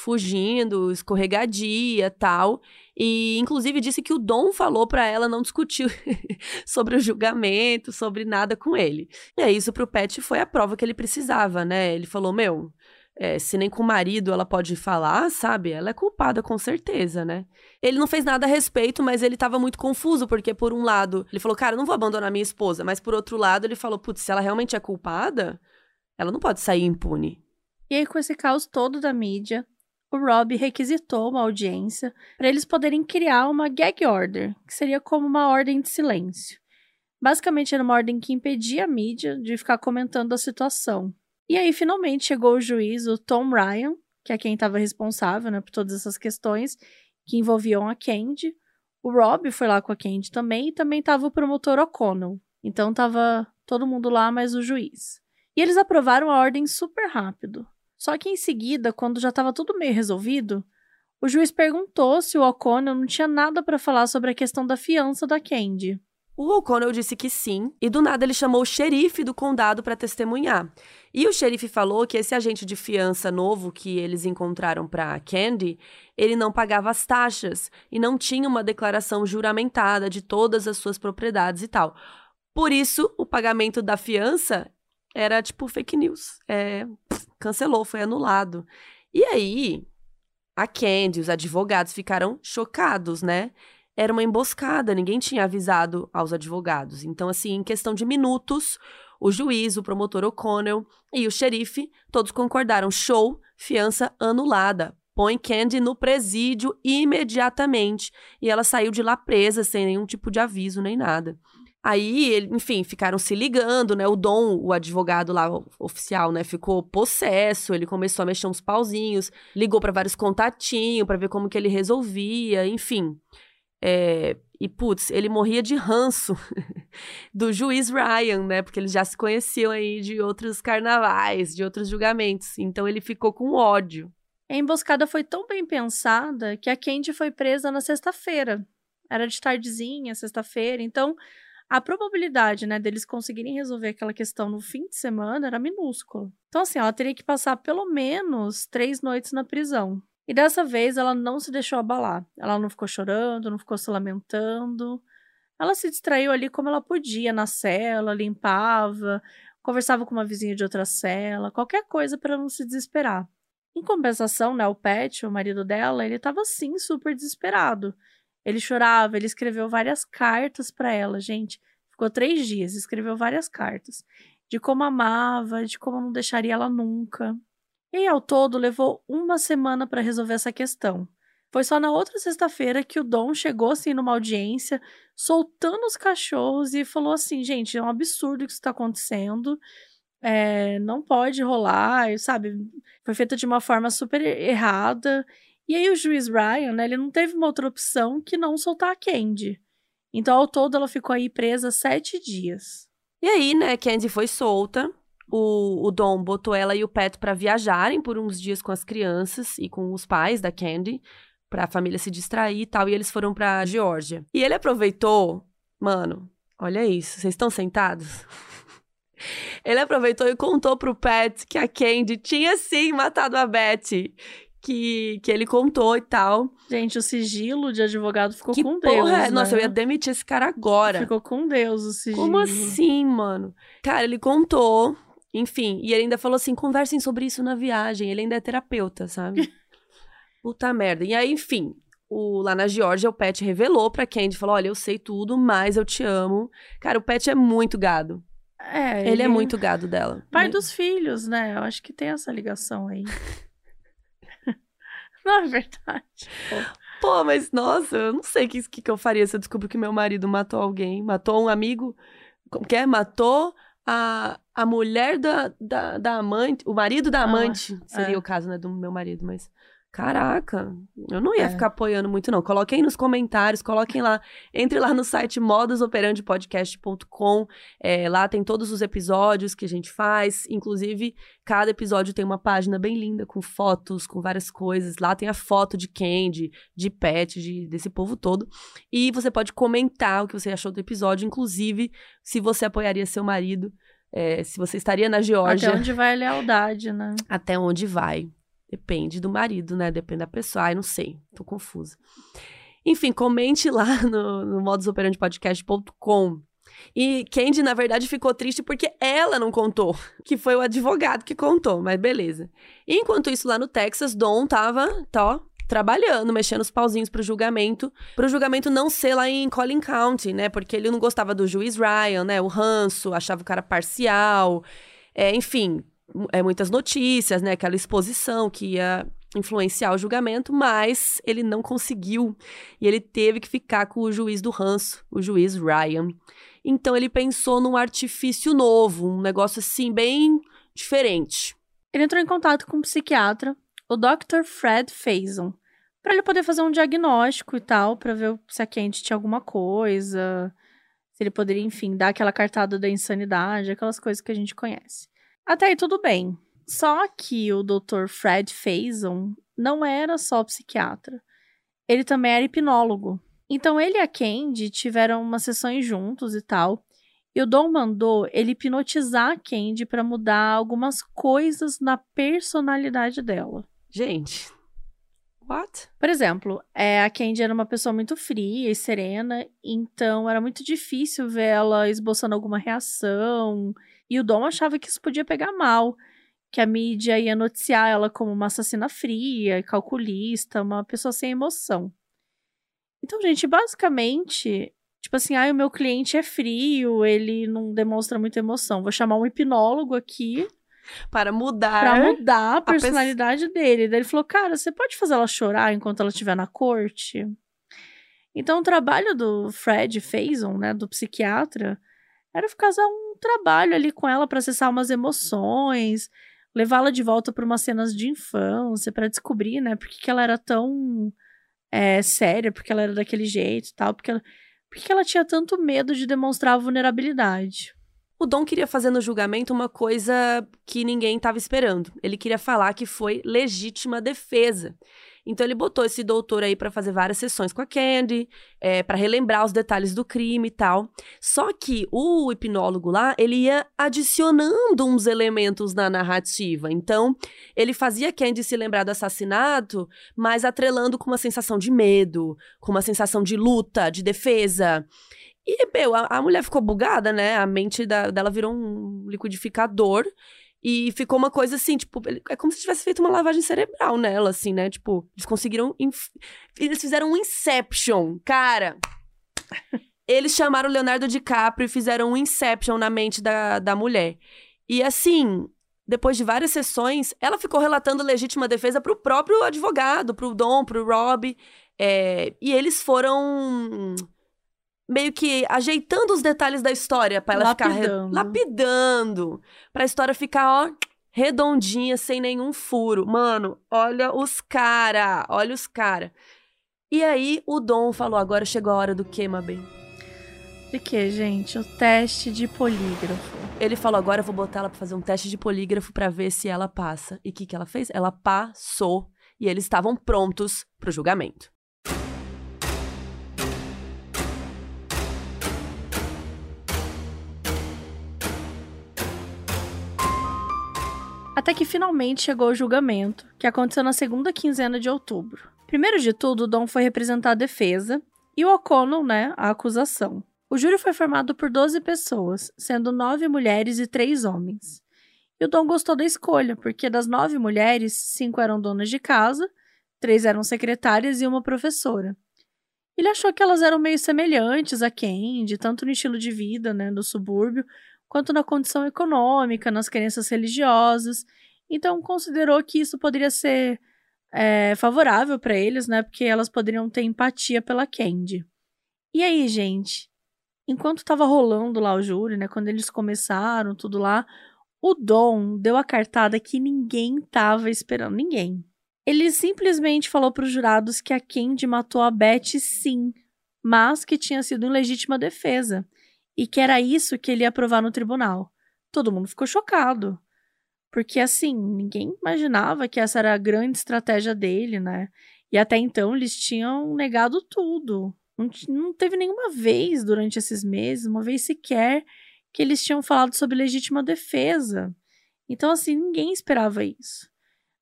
Speaker 2: Fugindo, escorregadia tal. E inclusive disse que o Dom falou pra ela não discutir sobre o julgamento, sobre nada com ele. E aí, isso pro Pet foi a prova que ele precisava, né? Ele falou: Meu, é, se nem com o marido ela pode falar, sabe? Ela é culpada com certeza, né? Ele não fez nada a respeito, mas ele tava muito confuso, porque por um lado, ele falou, cara, eu não vou abandonar minha esposa, mas por outro lado, ele falou, putz, se ela realmente é culpada, ela não pode sair impune.
Speaker 3: E aí, com esse caos todo da mídia, o Rob requisitou uma audiência para eles poderem criar uma gag order, que seria como uma ordem de silêncio. Basicamente, era uma ordem que impedia a mídia de ficar comentando a situação. E aí, finalmente, chegou o juiz, o Tom Ryan, que é quem estava responsável né, por todas essas questões que envolviam a Candy. O Rob foi lá com a Candy também, e também estava o promotor O'Connell. Então, estava todo mundo lá, mais o juiz. E eles aprovaram a ordem super rápido. Só que em seguida, quando já estava tudo meio resolvido, o juiz perguntou se o O'Connell não tinha nada para falar sobre a questão da fiança da Candy.
Speaker 2: O O'Connell disse que sim, e do nada ele chamou o xerife do condado para testemunhar. E o xerife falou que esse agente de fiança novo que eles encontraram para Candy, ele não pagava as taxas e não tinha uma declaração juramentada de todas as suas propriedades e tal. Por isso, o pagamento da fiança era tipo fake news. É, cancelou, foi anulado. E aí, a Candy, os advogados ficaram chocados, né? era uma emboscada, ninguém tinha avisado aos advogados. Então, assim, em questão de minutos, o juiz, o promotor O'Connell e o xerife, todos concordaram: show, fiança anulada. Põe Candy no presídio imediatamente. E ela saiu de lá presa, sem nenhum tipo de aviso nem nada. Aí, enfim, ficaram se ligando, né? O Dom, o advogado lá oficial, né, ficou possesso, ele começou a mexer uns pauzinhos, ligou para vários contatinhos para ver como que ele resolvia, enfim. É, e, putz, ele morria de ranço do juiz Ryan, né? Porque eles já se conheciam aí de outros carnavais, de outros julgamentos. Então ele ficou com ódio.
Speaker 3: A emboscada foi tão bem pensada que a Candy foi presa na sexta-feira. Era de tardezinha, sexta-feira. Então, a probabilidade, né, deles conseguirem resolver aquela questão no fim de semana era minúscula. Então, assim, ela teria que passar pelo menos três noites na prisão. E dessa vez ela não se deixou abalar. Ela não ficou chorando, não ficou se lamentando. Ela se distraiu ali como ela podia na cela, limpava, conversava com uma vizinha de outra cela, qualquer coisa para não se desesperar. Em compensação, né, o Pat, o marido dela, ele estava sim super desesperado. Ele chorava, ele escreveu várias cartas para ela, gente. Ficou três dias, escreveu várias cartas de como amava, de como não deixaria ela nunca. E ao todo levou uma semana para resolver essa questão. Foi só na outra sexta-feira que o Dom chegou assim numa audiência, soltando os cachorros e falou assim: gente, é um absurdo o que está acontecendo. É, não pode rolar, sabe? Foi feita de uma forma super errada. E aí o juiz Ryan, né, ele não teve uma outra opção que não soltar a Candy. Então, ao todo, ela ficou aí presa sete dias.
Speaker 2: E aí, né, Candy foi solta o, o Dom botou ela e o Pet para viajarem por uns dias com as crianças e com os pais da Candy, pra família se distrair e tal, e eles foram pra Geórgia. E ele aproveitou, mano, olha isso, vocês estão sentados? ele aproveitou e contou pro Pet que a Candy tinha sim matado a Betty. Que, que ele contou e tal.
Speaker 3: Gente, o sigilo de advogado ficou que com porra Deus. É?
Speaker 2: Né? Nossa, eu ia demitir esse cara agora.
Speaker 3: Ficou com Deus o sigilo.
Speaker 2: Como assim, mano? Cara, ele contou enfim, e ele ainda falou assim: conversem sobre isso na viagem. Ele ainda é terapeuta, sabe? Puta merda. E aí, enfim, o, lá na Geórgia, o Pet revelou pra Candy: falou: olha, eu sei tudo, mas eu te amo. Cara, o Pet é muito gado. É, ele, ele é muito gado dela.
Speaker 3: Pai dos filhos, né? Eu acho que tem essa ligação aí. não é verdade.
Speaker 2: Pô. Mas nossa, eu não sei o que, que, que eu faria se eu descubro que meu marido matou alguém. Matou um amigo. Como que é? Matou a, a mulher da, da, da amante, o marido da ah, amante, ah, seria é. o caso, né, do meu marido, mas Caraca, eu não ia é. ficar apoiando muito, não. Coloquem nos comentários, coloquem lá. Entre lá no site modusoperandipodcast.com. É, lá tem todos os episódios que a gente faz. Inclusive, cada episódio tem uma página bem linda, com fotos, com várias coisas. Lá tem a foto de Candy, de Pet, de, desse povo todo. E você pode comentar o que você achou do episódio, inclusive se você apoiaria seu marido. É, se você estaria na Geórgia.
Speaker 3: Até onde vai a lealdade, né?
Speaker 2: Até onde vai. Depende do marido, né? Depende da pessoa. Ai, não sei. Tô confusa. Enfim, comente lá no, no modusoperandipodcast.com. E Candy, na verdade, ficou triste porque ela não contou, que foi o advogado que contou, mas beleza. Enquanto isso, lá no Texas, Dom tava, tá, trabalhando, mexendo os pauzinhos pro julgamento, pro julgamento não ser lá em Collin County, né? Porque ele não gostava do juiz Ryan, né? O ranço, achava o cara parcial. É, enfim, é, muitas notícias, né? Aquela exposição que ia influenciar o julgamento, mas ele não conseguiu e ele teve que ficar com o juiz do ranço, o juiz Ryan. Então ele pensou num artifício novo, um negócio assim bem diferente.
Speaker 3: Ele entrou em contato com um psiquiatra, o Dr. Fred Faison, para ele poder fazer um diagnóstico e tal, para ver se a Kent tinha alguma coisa, se ele poderia, enfim, dar aquela cartada da insanidade, aquelas coisas que a gente conhece. Até aí tudo bem. Só que o Dr. Fred Faison não era só psiquiatra. Ele também era hipnólogo. Então ele e a Candy tiveram umas sessões juntos e tal. E o Dom mandou ele hipnotizar a Candy para mudar algumas coisas na personalidade dela.
Speaker 2: Gente, what?
Speaker 3: Por exemplo, é, a Candy era uma pessoa muito fria e serena, então era muito difícil ver ela esboçando alguma reação. E o Dom achava que isso podia pegar mal, que a mídia ia noticiar ela como uma assassina fria, calculista, uma pessoa sem emoção. Então, gente, basicamente, tipo assim, ah, o meu cliente é frio, ele não demonstra muita emoção. Vou chamar um hipnólogo aqui
Speaker 2: para mudar
Speaker 3: para mudar a personalidade a dele. Daí ele falou: "Cara, você pode fazer ela chorar enquanto ela estiver na corte?" Então, o trabalho do Fred Faison, né, do psiquiatra, era fazer um trabalho ali com ela para acessar umas emoções, levá-la de volta para umas cenas de infância, para descobrir, né, por que, que ela era tão é, séria, porque ela era daquele jeito e tal, porque ela, porque ela tinha tanto medo de demonstrar vulnerabilidade.
Speaker 2: O Dom queria fazer no julgamento uma coisa que ninguém estava esperando. Ele queria falar que foi legítima defesa. Então ele botou esse doutor aí para fazer várias sessões com a Candy, é, para relembrar os detalhes do crime e tal. Só que o hipnólogo lá, ele ia adicionando uns elementos na narrativa. Então, ele fazia a Candy se lembrar do assassinato, mas atrelando com uma sensação de medo, com uma sensação de luta, de defesa. E, meu, a, a mulher ficou bugada, né? A mente da, dela virou um liquidificador. E ficou uma coisa assim, tipo, é como se tivesse feito uma lavagem cerebral nela, assim, né? Tipo, eles conseguiram. Inf... Eles fizeram um Inception, cara. Eles chamaram Leonardo DiCaprio e fizeram um Inception na mente da, da mulher. E assim, depois de várias sessões, ela ficou relatando legítima defesa pro próprio advogado, pro Dom, pro Rob. É... e eles foram meio que ajeitando os detalhes da história para ela
Speaker 3: lapidando.
Speaker 2: ficar lapidando, para a história ficar ó redondinha sem nenhum furo. Mano, olha os cara, olha os cara. E aí o Dom falou: "Agora chegou a hora do que, Mabem?"
Speaker 3: De que, gente? O teste de polígrafo.
Speaker 2: Ele falou: "Agora eu vou botar ela para fazer um teste de polígrafo para ver se ela passa". E o que que ela fez? Ela passou e eles estavam prontos para o julgamento.
Speaker 3: Até que finalmente chegou o julgamento, que aconteceu na segunda quinzena de outubro. Primeiro de tudo, o Dom foi representar a defesa e o O'Connell, né, a acusação. O júri foi formado por 12 pessoas, sendo nove mulheres e três homens. E o Dom gostou da escolha, porque das nove mulheres, cinco eram donas de casa, três eram secretárias e uma professora. Ele achou que elas eram meio semelhantes a Candy, tanto no estilo de vida, né, do subúrbio, quanto na condição econômica, nas crenças religiosas. Então, considerou que isso poderia ser é, favorável para eles, né? Porque elas poderiam ter empatia pela Candy. E aí, gente? Enquanto estava rolando lá o júri, né? Quando eles começaram, tudo lá, o Dom deu a cartada que ninguém estava esperando. Ninguém. Ele simplesmente falou para os jurados que a Candy matou a Beth sim, mas que tinha sido em legítima defesa e que era isso que ele ia provar no tribunal. Todo mundo ficou chocado. Porque, assim, ninguém imaginava que essa era a grande estratégia dele, né? E até então eles tinham negado tudo. Não, não teve nenhuma vez durante esses meses, uma vez sequer, que eles tinham falado sobre legítima defesa. Então, assim, ninguém esperava isso.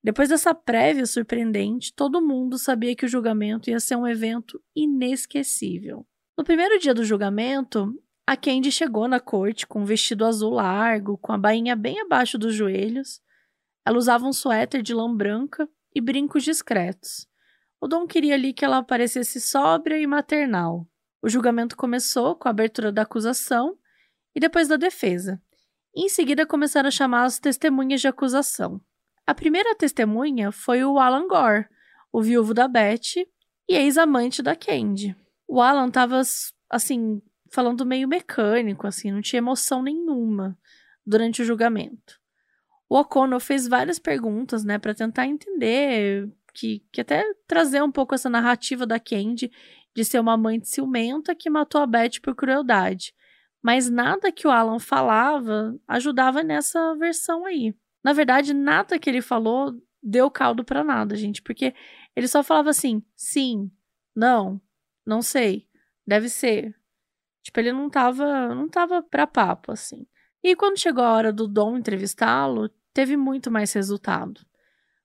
Speaker 3: Depois dessa prévia surpreendente, todo mundo sabia que o julgamento ia ser um evento inesquecível. No primeiro dia do julgamento, a Candy chegou na corte com um vestido azul largo, com a bainha bem abaixo dos joelhos. Ela usava um suéter de lã branca e brincos discretos. O Dom queria ali que ela parecesse sóbria e maternal. O julgamento começou com a abertura da acusação e depois da defesa. Em seguida começaram a chamar as testemunhas de acusação. A primeira testemunha foi o Alan Gore, o viúvo da Beth e ex-amante da Candy. O Alan estava assim falando meio mecânico, assim, não tinha emoção nenhuma durante o julgamento. O O'Connell fez várias perguntas, né, para tentar entender, que, que até trazer um pouco essa narrativa da Candy de ser uma mãe ciumenta que matou a Beth por crueldade. Mas nada que o Alan falava ajudava nessa versão aí. Na verdade, nada que ele falou deu caldo para nada, gente, porque ele só falava assim: sim, não, Não sei. Deve ser. Tipo, ele não tava, não tava pra papo, assim. E quando chegou a hora do Dom entrevistá-lo, teve muito mais resultado.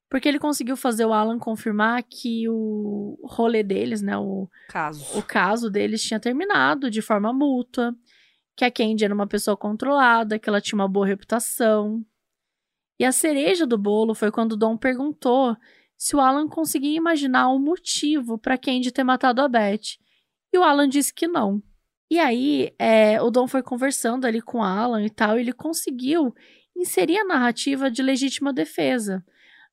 Speaker 3: Porque ele conseguiu fazer o Alan confirmar que o rolê deles, né? O
Speaker 2: caso,
Speaker 3: o caso deles tinha terminado de forma mútua. Que a Candy era uma pessoa controlada, que ela tinha uma boa reputação. E a cereja do bolo foi quando o Dom perguntou se o Alan conseguia imaginar um motivo para Candy ter matado a Beth. E o Alan disse que não. E aí, é, o Dom foi conversando ali com Alan e tal, e ele conseguiu inserir a narrativa de legítima defesa.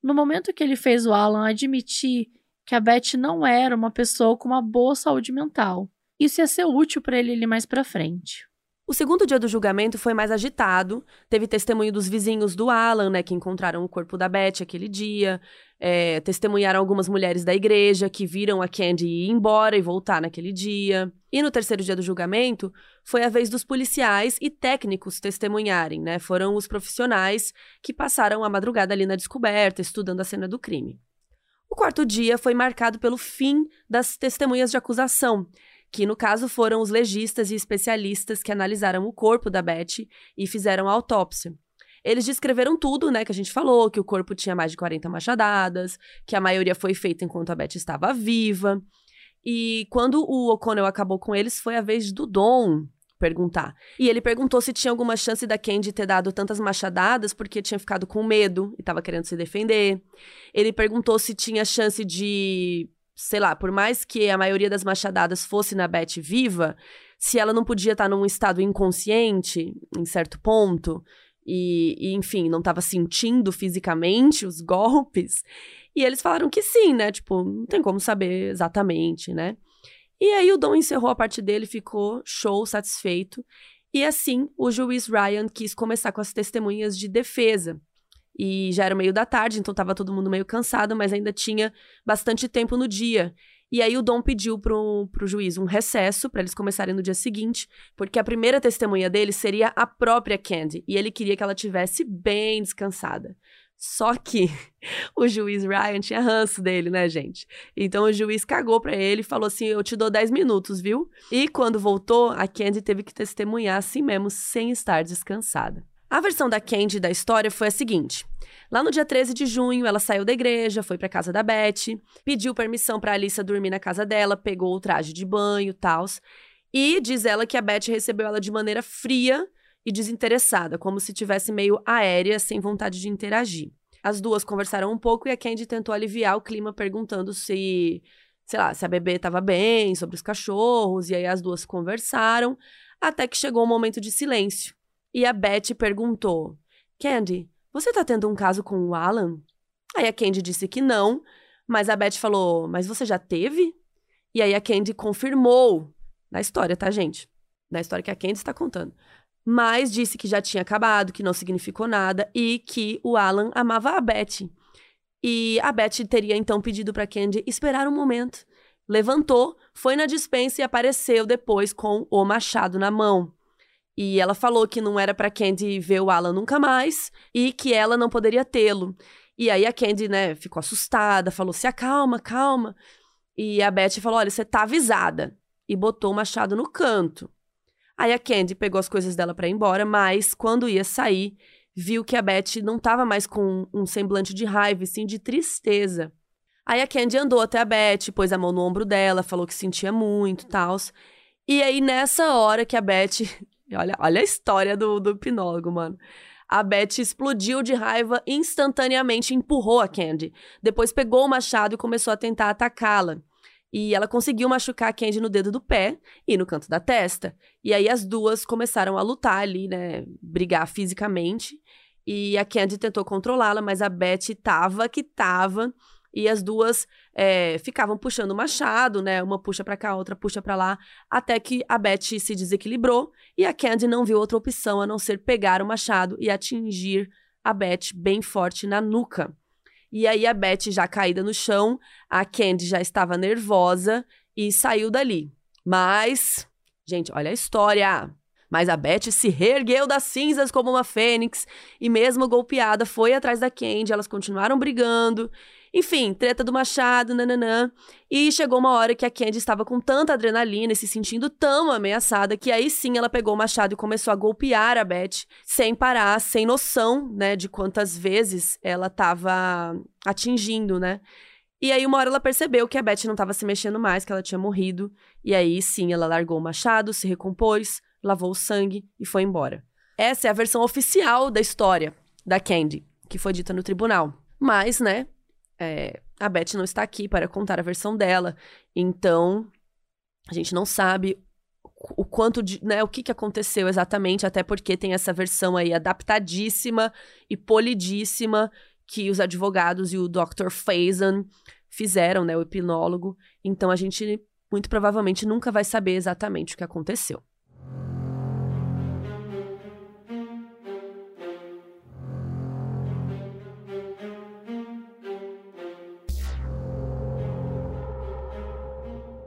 Speaker 3: No momento que ele fez o Alan admitir que a Beth não era uma pessoa com uma boa saúde mental. Isso ia ser útil para ele ali mais para frente.
Speaker 2: O segundo dia do julgamento foi mais agitado. Teve testemunho dos vizinhos do Alan, né, que encontraram o corpo da Beth aquele dia. É, testemunharam algumas mulheres da igreja que viram a Candy ir embora e voltar naquele dia. E no terceiro dia do julgamento, foi a vez dos policiais e técnicos testemunharem, né? Foram os profissionais que passaram a madrugada ali na descoberta, estudando a cena do crime. O quarto dia foi marcado pelo fim das testemunhas de acusação, que no caso foram os legistas e especialistas que analisaram o corpo da Beth e fizeram a autópsia. Eles descreveram tudo, né, que a gente falou, que o corpo tinha mais de 40 machadadas, que a maioria foi feita enquanto a Beth estava viva. E quando o O'Connell acabou com eles, foi a vez do Dom perguntar. E ele perguntou se tinha alguma chance da Candy ter dado tantas machadadas porque tinha ficado com medo e estava querendo se defender. Ele perguntou se tinha chance de sei lá, por mais que a maioria das machadadas fosse na Beth viva, se ela não podia estar num estado inconsciente, em certo ponto, e, e enfim, não estava sentindo fisicamente os golpes. E eles falaram que sim, né? Tipo, não tem como saber exatamente, né? E aí o Dom encerrou a parte dele, ficou show, satisfeito. E assim, o juiz Ryan quis começar com as testemunhas de defesa. E já era meio da tarde, então tava todo mundo meio cansado, mas ainda tinha bastante tempo no dia. E aí o Dom pediu pro, pro juiz um recesso para eles começarem no dia seguinte, porque a primeira testemunha dele seria a própria Candy, e ele queria que ela tivesse bem descansada. Só que o juiz Ryan tinha ranço dele, né, gente? Então o juiz cagou para ele e falou assim: "Eu te dou 10 minutos, viu?". E quando voltou, a Candy teve que testemunhar assim mesmo, sem estar descansada. A versão da Candy da história foi a seguinte: lá no dia 13 de junho, ela saiu da igreja, foi para casa da Beth, pediu permissão para Alissa dormir na casa dela, pegou o traje de banho, tals, e diz ela que a Beth recebeu ela de maneira fria e desinteressada, como se tivesse meio aérea, sem vontade de interagir. As duas conversaram um pouco e a Candy tentou aliviar o clima perguntando se, sei lá, se a bebê estava bem, sobre os cachorros, e aí as duas conversaram, até que chegou um momento de silêncio. E a Beth perguntou: Candy, você tá tendo um caso com o Alan? Aí a Candy disse que não, mas a Beth falou: Mas você já teve? E aí a Candy confirmou, na história, tá, gente? Na história que a Candy está contando. Mas disse que já tinha acabado, que não significou nada e que o Alan amava a Beth. E a Beth teria então pedido para Candy esperar um momento. Levantou, foi na dispensa e apareceu depois com o machado na mão. E ela falou que não era para Candy ver o Alan nunca mais e que ela não poderia tê-lo. E aí a Candy, né, ficou assustada, falou: "Se acalma, calma". E a Beth falou: "Olha, você tá avisada". E botou o machado no canto. Aí a Candy pegou as coisas dela para ir embora, mas quando ia sair, viu que a Beth não tava mais com um semblante de raiva, sim de tristeza. Aí a Candy andou até a Beth, pôs a mão no ombro dela, falou que sentia muito, tal. E aí nessa hora que a Beth Olha, olha a história do, do hipnólogo, mano. A Beth explodiu de raiva instantaneamente empurrou a Candy. Depois pegou o machado e começou a tentar atacá-la. E ela conseguiu machucar a Candy no dedo do pé e no canto da testa. E aí as duas começaram a lutar ali, né? Brigar fisicamente. E a Candy tentou controlá-la, mas a Beth tava que tava. E as duas é, ficavam puxando o machado, né? Uma puxa para cá, outra puxa para lá, até que a Beth se desequilibrou e a Candy não viu outra opção a não ser pegar o machado e atingir a Beth bem forte na nuca. E aí a Beth já caída no chão, a Candy já estava nervosa e saiu dali. Mas, gente, olha a história. Mas a Beth se reergueu das cinzas como uma fênix e, mesmo golpeada, foi atrás da Candy. Elas continuaram brigando. Enfim, treta do machado, nananã. E chegou uma hora que a Candy estava com tanta adrenalina e se sentindo tão ameaçada que aí sim ela pegou o machado e começou a golpear a Beth sem parar, sem noção, né, de quantas vezes ela estava atingindo, né? E aí, uma hora ela percebeu que a Beth não estava se mexendo mais, que ela tinha morrido. E aí, sim, ela largou o machado, se recompôs, lavou o sangue e foi embora. Essa é a versão oficial da história da Candy, que foi dita no tribunal. Mas, né, é, a Beth não está aqui para contar a versão dela. Então, a gente não sabe o quanto de, né, o que, que aconteceu exatamente, até porque tem essa versão aí adaptadíssima e polidíssima que os advogados e o Dr. Faison fizeram, né, o hipnólogo. Então a gente muito provavelmente nunca vai saber exatamente o que aconteceu.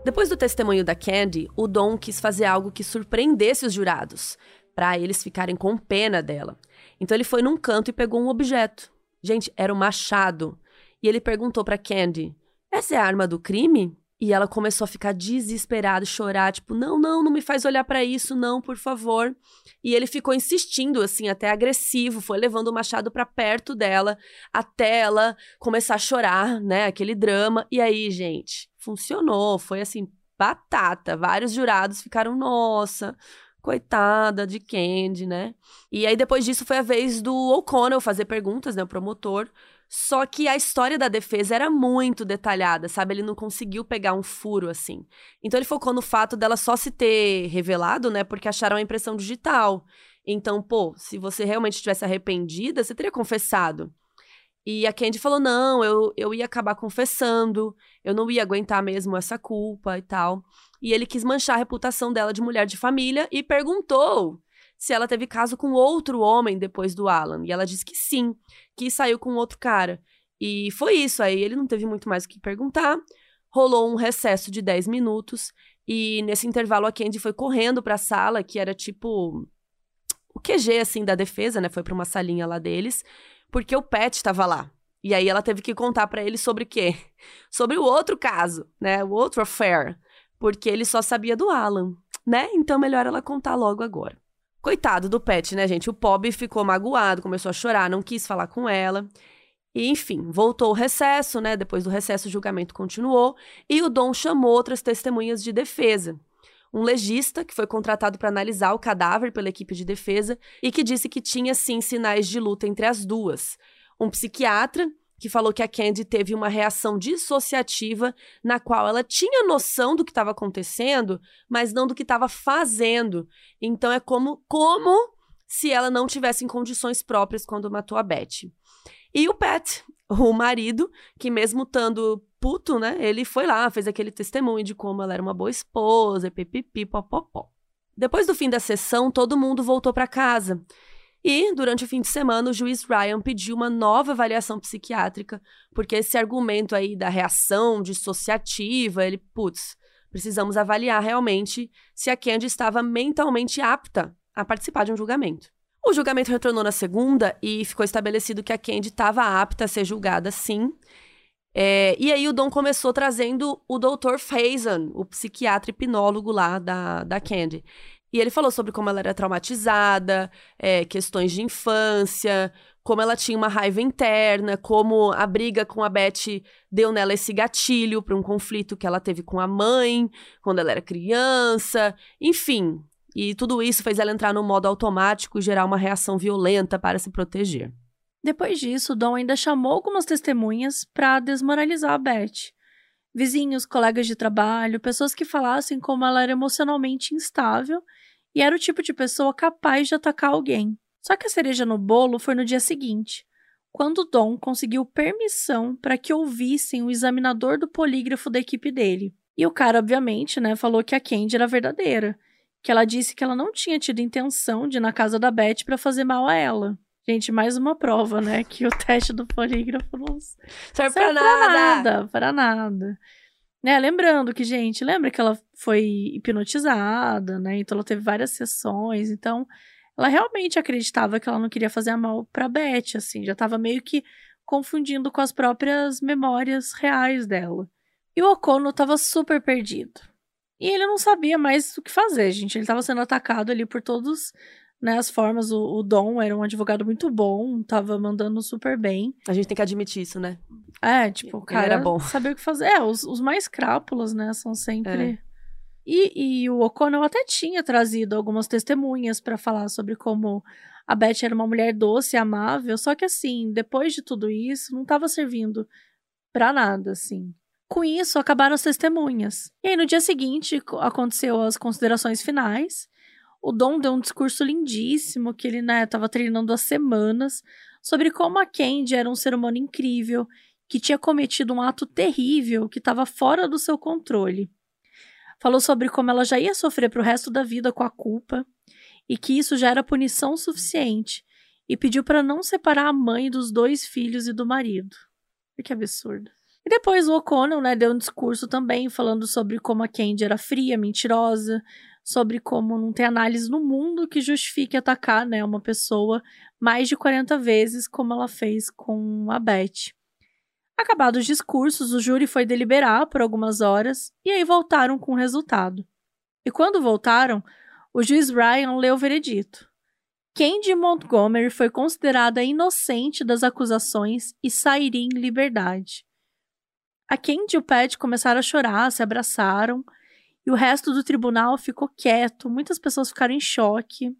Speaker 2: Depois do testemunho da Candy, o Dom quis fazer algo que surpreendesse os jurados, para eles ficarem com pena dela. Então ele foi num canto e pegou um objeto. Gente, era um machado. E ele perguntou para Candy: "Essa é a arma do crime?" E ela começou a ficar desesperada, chorar, tipo, não, não, não me faz olhar para isso, não, por favor. E ele ficou insistindo, assim, até agressivo, foi levando o machado para perto dela, até ela começar a chorar, né, aquele drama. E aí, gente, funcionou, foi assim, batata. Vários jurados ficaram, nossa, coitada de Candy, né? E aí depois disso foi a vez do O'Connell fazer perguntas, né, o promotor, só que a história da defesa era muito detalhada, sabe? Ele não conseguiu pegar um furo assim. Então ele focou no fato dela só se ter revelado, né? Porque acharam a impressão digital. Então, pô, se você realmente estivesse arrependida, você teria confessado. E a Candy falou: não, eu, eu ia acabar confessando, eu não ia aguentar mesmo essa culpa e tal. E ele quis manchar a reputação dela de mulher de família e perguntou se ela teve caso com outro homem depois do Alan. E ela disse que sim, que saiu com outro cara. E foi isso. Aí ele não teve muito mais o que perguntar. Rolou um recesso de 10 minutos. E nesse intervalo a Candy foi correndo pra sala, que era tipo. O QG, assim, da defesa, né? Foi pra uma salinha lá deles. Porque o Pet estava lá. E aí ela teve que contar para ele sobre o quê? Sobre o outro caso, né? O outro affair. Porque ele só sabia do Alan, né? Então melhor ela contar logo agora. Coitado do Pet, né, gente? O Pob ficou magoado, começou a chorar, não quis falar com ela. E, enfim, voltou o recesso, né? Depois do recesso, o julgamento continuou. E o Dom chamou outras testemunhas de defesa. Um legista, que foi contratado para analisar o cadáver pela equipe de defesa, e que disse que tinha, sim, sinais de luta entre as duas. Um psiquiatra, que falou que a Candy teve uma reação dissociativa na qual ela tinha noção do que estava acontecendo, mas não do que estava fazendo. Então é como como se ela não tivesse em condições próprias quando matou a Beth. E o Pat, o marido, que mesmo estando puto, né, ele foi lá, fez aquele testemunho de como ela era uma boa esposa, pipipi, popopó. Depois do fim da sessão, todo mundo voltou para casa. E, durante o fim de semana, o juiz Ryan pediu uma nova avaliação psiquiátrica, porque esse argumento aí da reação dissociativa, ele, putz, precisamos avaliar realmente se a Candy estava mentalmente apta a participar de um julgamento. O julgamento retornou na segunda e ficou estabelecido que a Candy estava apta a ser julgada sim. É, e aí o Dom começou trazendo o Dr. Faison, o psiquiatra hipnólogo lá da, da Candy. E ele falou sobre como ela era traumatizada, é, questões de infância, como ela tinha uma raiva interna, como a briga com a Beth deu nela esse gatilho para um conflito que ela teve com a mãe quando ela era criança, enfim. E tudo isso fez ela entrar no modo automático e gerar uma reação violenta para se proteger.
Speaker 3: Depois disso, Dom ainda chamou algumas testemunhas para desmoralizar a Beth. Vizinhos, colegas de trabalho, pessoas que falassem como ela era emocionalmente instável e era o tipo de pessoa capaz de atacar alguém. Só que a cereja no bolo foi no dia seguinte, quando Dom conseguiu permissão para que ouvissem o examinador do polígrafo da equipe dele. E o cara, obviamente, né, falou que a Candy era verdadeira, que ela disse que ela não tinha tido intenção de ir na casa da Beth para fazer mal a ela. Gente, mais uma prova, né? Que o teste do polígrafo não
Speaker 2: serve, serve pra, nada.
Speaker 3: pra nada. Pra nada. Né, lembrando que, gente, lembra que ela foi hipnotizada, né? Então ela teve várias sessões, então ela realmente acreditava que ela não queria fazer mal pra Beth, assim, já tava meio que confundindo com as próprias memórias reais dela. E o Okono tava super perdido. E ele não sabia mais o que fazer, gente. Ele tava sendo atacado ali por todos né, as formas. O, o Dom era um advogado muito bom, tava mandando super bem.
Speaker 2: A gente tem que admitir isso, né?
Speaker 3: É, tipo, o cara
Speaker 2: era bom.
Speaker 3: sabia o que fazer. É, os, os mais crápulas, né, são sempre.
Speaker 2: É.
Speaker 3: E, e o O'Connell até tinha trazido algumas testemunhas para falar sobre como a Beth era uma mulher doce e amável, só que assim, depois de tudo isso, não estava servindo para nada, assim. Com isso, acabaram as testemunhas. E aí, no dia seguinte, co- aconteceu as considerações finais. O Dom deu um discurso lindíssimo que ele, né, tava treinando há semanas sobre como a Candy era um ser humano incrível, que tinha cometido um ato terrível que estava fora do seu controle. Falou sobre como ela já ia sofrer pro resto da vida com a culpa e que isso já era punição suficiente e pediu para não separar a mãe dos dois filhos e do marido. Que absurdo. E depois o O'Connell, né, deu um discurso também falando sobre como a Candy era fria, mentirosa, sobre como não tem análise no mundo que justifique atacar, né, uma pessoa mais de 40 vezes como ela fez com a Beth. Acabados os discursos, o júri foi deliberar por algumas horas e aí voltaram com o resultado. E quando voltaram, o juiz Ryan leu o veredito. Candy Montgomery foi considerada inocente das acusações e sairia em liberdade. A Candy e o Pat começaram a chorar, se abraçaram, e o resto do tribunal ficou quieto, muitas pessoas ficaram em choque.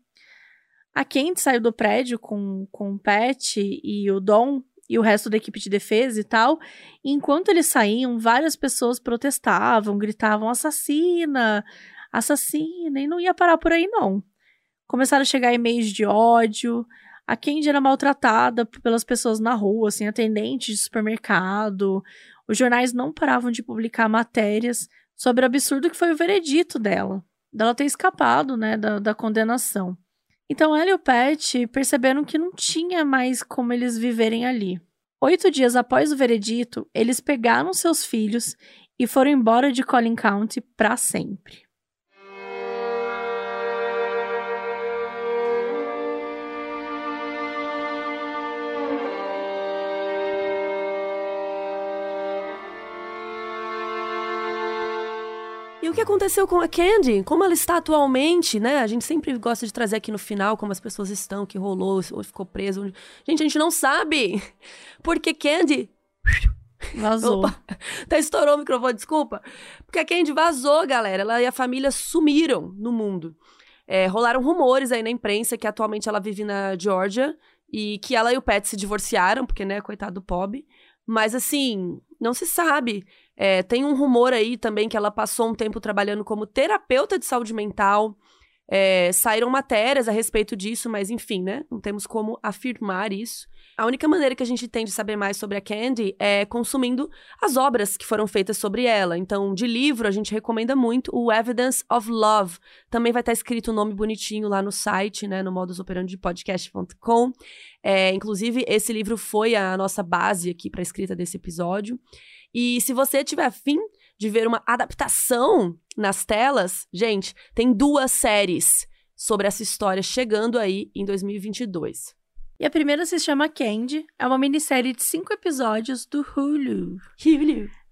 Speaker 3: A Candy saiu do prédio com, com o Pat e o Dom e o resto da equipe de defesa e tal. E enquanto eles saíam, várias pessoas protestavam, gritavam assassina, assassina, e não ia parar por aí não. Começaram a chegar e-mails de ódio. A Candy era maltratada pelas pessoas na rua, assim, atendentes de supermercado. Os jornais não paravam de publicar matérias sobre o absurdo que foi o veredito dela, dela ter escapado, né, da, da condenação. Então ela e o Pat perceberam que não tinha mais como eles viverem ali. Oito dias após o veredito, eles pegaram seus filhos e foram embora de Collin County para sempre.
Speaker 2: O que aconteceu com a Candy? Como ela está atualmente, né? A gente sempre gosta de trazer aqui no final como as pessoas estão, o que rolou, ou ficou preso. onde- Gente, a gente não sabe. Porque Candy.
Speaker 3: Vazou.
Speaker 2: Opa, até estourou o microfone, desculpa. Porque a Candy vazou, galera. Ela e a família sumiram no mundo. É, rolaram rumores aí na imprensa que atualmente ela vive na Georgia e que ela e o Pat se divorciaram, porque, né, coitado do Pob. Mas, assim, não se sabe. É, tem um rumor aí também que ela passou um tempo trabalhando como terapeuta de saúde mental. É, saíram matérias a respeito disso, mas enfim, né? Não temos como afirmar isso. A única maneira que a gente tem de saber mais sobre a Candy é consumindo as obras que foram feitas sobre ela. Então, de livro, a gente recomenda muito o Evidence of Love. Também vai estar escrito o nome bonitinho lá no site, né? No modusoperandopodcast.com. É, inclusive, esse livro foi a nossa base aqui para a escrita desse episódio. E se você tiver afim de ver uma adaptação nas telas, gente, tem duas séries sobre essa história chegando aí em 2022.
Speaker 3: E a primeira se chama Candy, é uma minissérie de cinco episódios do Hulu.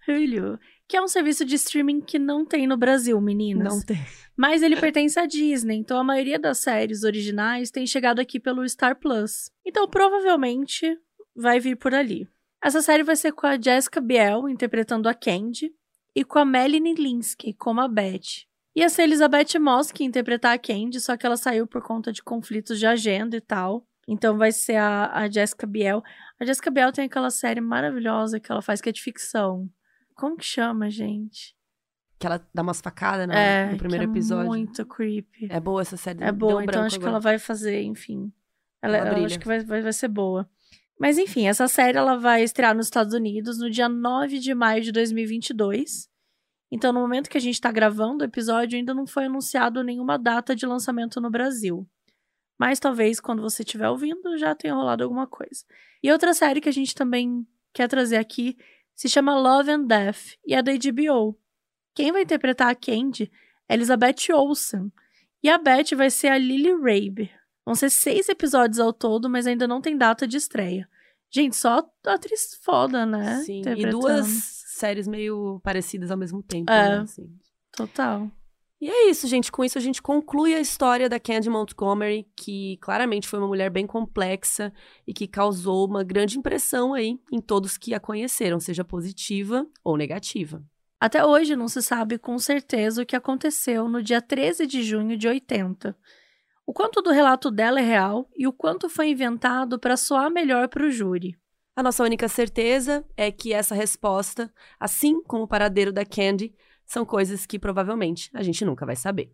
Speaker 3: Hulu, que é um serviço de streaming que não tem no Brasil, meninas.
Speaker 2: Não tem.
Speaker 3: Mas ele pertence à Disney, então a maioria das séries originais tem chegado aqui pelo Star Plus. Então provavelmente vai vir por ali. Essa série vai ser com a Jessica Biel interpretando a Candy e com a Melanie Linsky como a Beth. Ia ser a Elizabeth Moss que interpretar a Candy, só que ela saiu por conta de conflitos de agenda e tal. Então vai ser a, a Jessica Biel. A Jessica Biel tem aquela série maravilhosa que ela faz que é de ficção. Como que chama, gente?
Speaker 2: Que ela dá umas facadas no,
Speaker 3: é,
Speaker 2: no primeiro
Speaker 3: que é
Speaker 2: episódio.
Speaker 3: muito creepy.
Speaker 2: É boa essa série.
Speaker 3: É boa,
Speaker 2: um
Speaker 3: então acho que
Speaker 2: agora.
Speaker 3: ela vai fazer, enfim. Ela,
Speaker 2: Ela brilha.
Speaker 3: acho que vai, vai, vai ser boa. Mas enfim, essa série ela vai estrear nos Estados Unidos no dia 9 de maio de 2022. Então, no momento que a gente está gravando o episódio, ainda não foi anunciado nenhuma data de lançamento no Brasil. Mas talvez quando você estiver ouvindo já tenha rolado alguma coisa. E outra série que a gente também quer trazer aqui Se chama Love and Death e é da HBO. Quem vai interpretar a Candy é Elizabeth Olsen. E a Beth vai ser a Lily Rabe. Vão ser seis episódios ao todo, mas ainda não tem data de estreia. Gente, só atriz foda, né?
Speaker 2: Sim, e duas séries meio parecidas ao mesmo tempo.
Speaker 3: É,
Speaker 2: né? assim.
Speaker 3: total.
Speaker 2: E é isso, gente. Com isso, a gente conclui a história da Candy Montgomery, que claramente foi uma mulher bem complexa e que causou uma grande impressão aí em todos que a conheceram, seja positiva ou negativa.
Speaker 3: Até hoje não se sabe com certeza o que aconteceu no dia 13 de junho de 80. O quanto do relato dela é real e o quanto foi inventado para soar melhor para o júri.
Speaker 2: A nossa única certeza é que essa resposta, assim como o paradeiro da Candy, são coisas que provavelmente a gente nunca vai saber.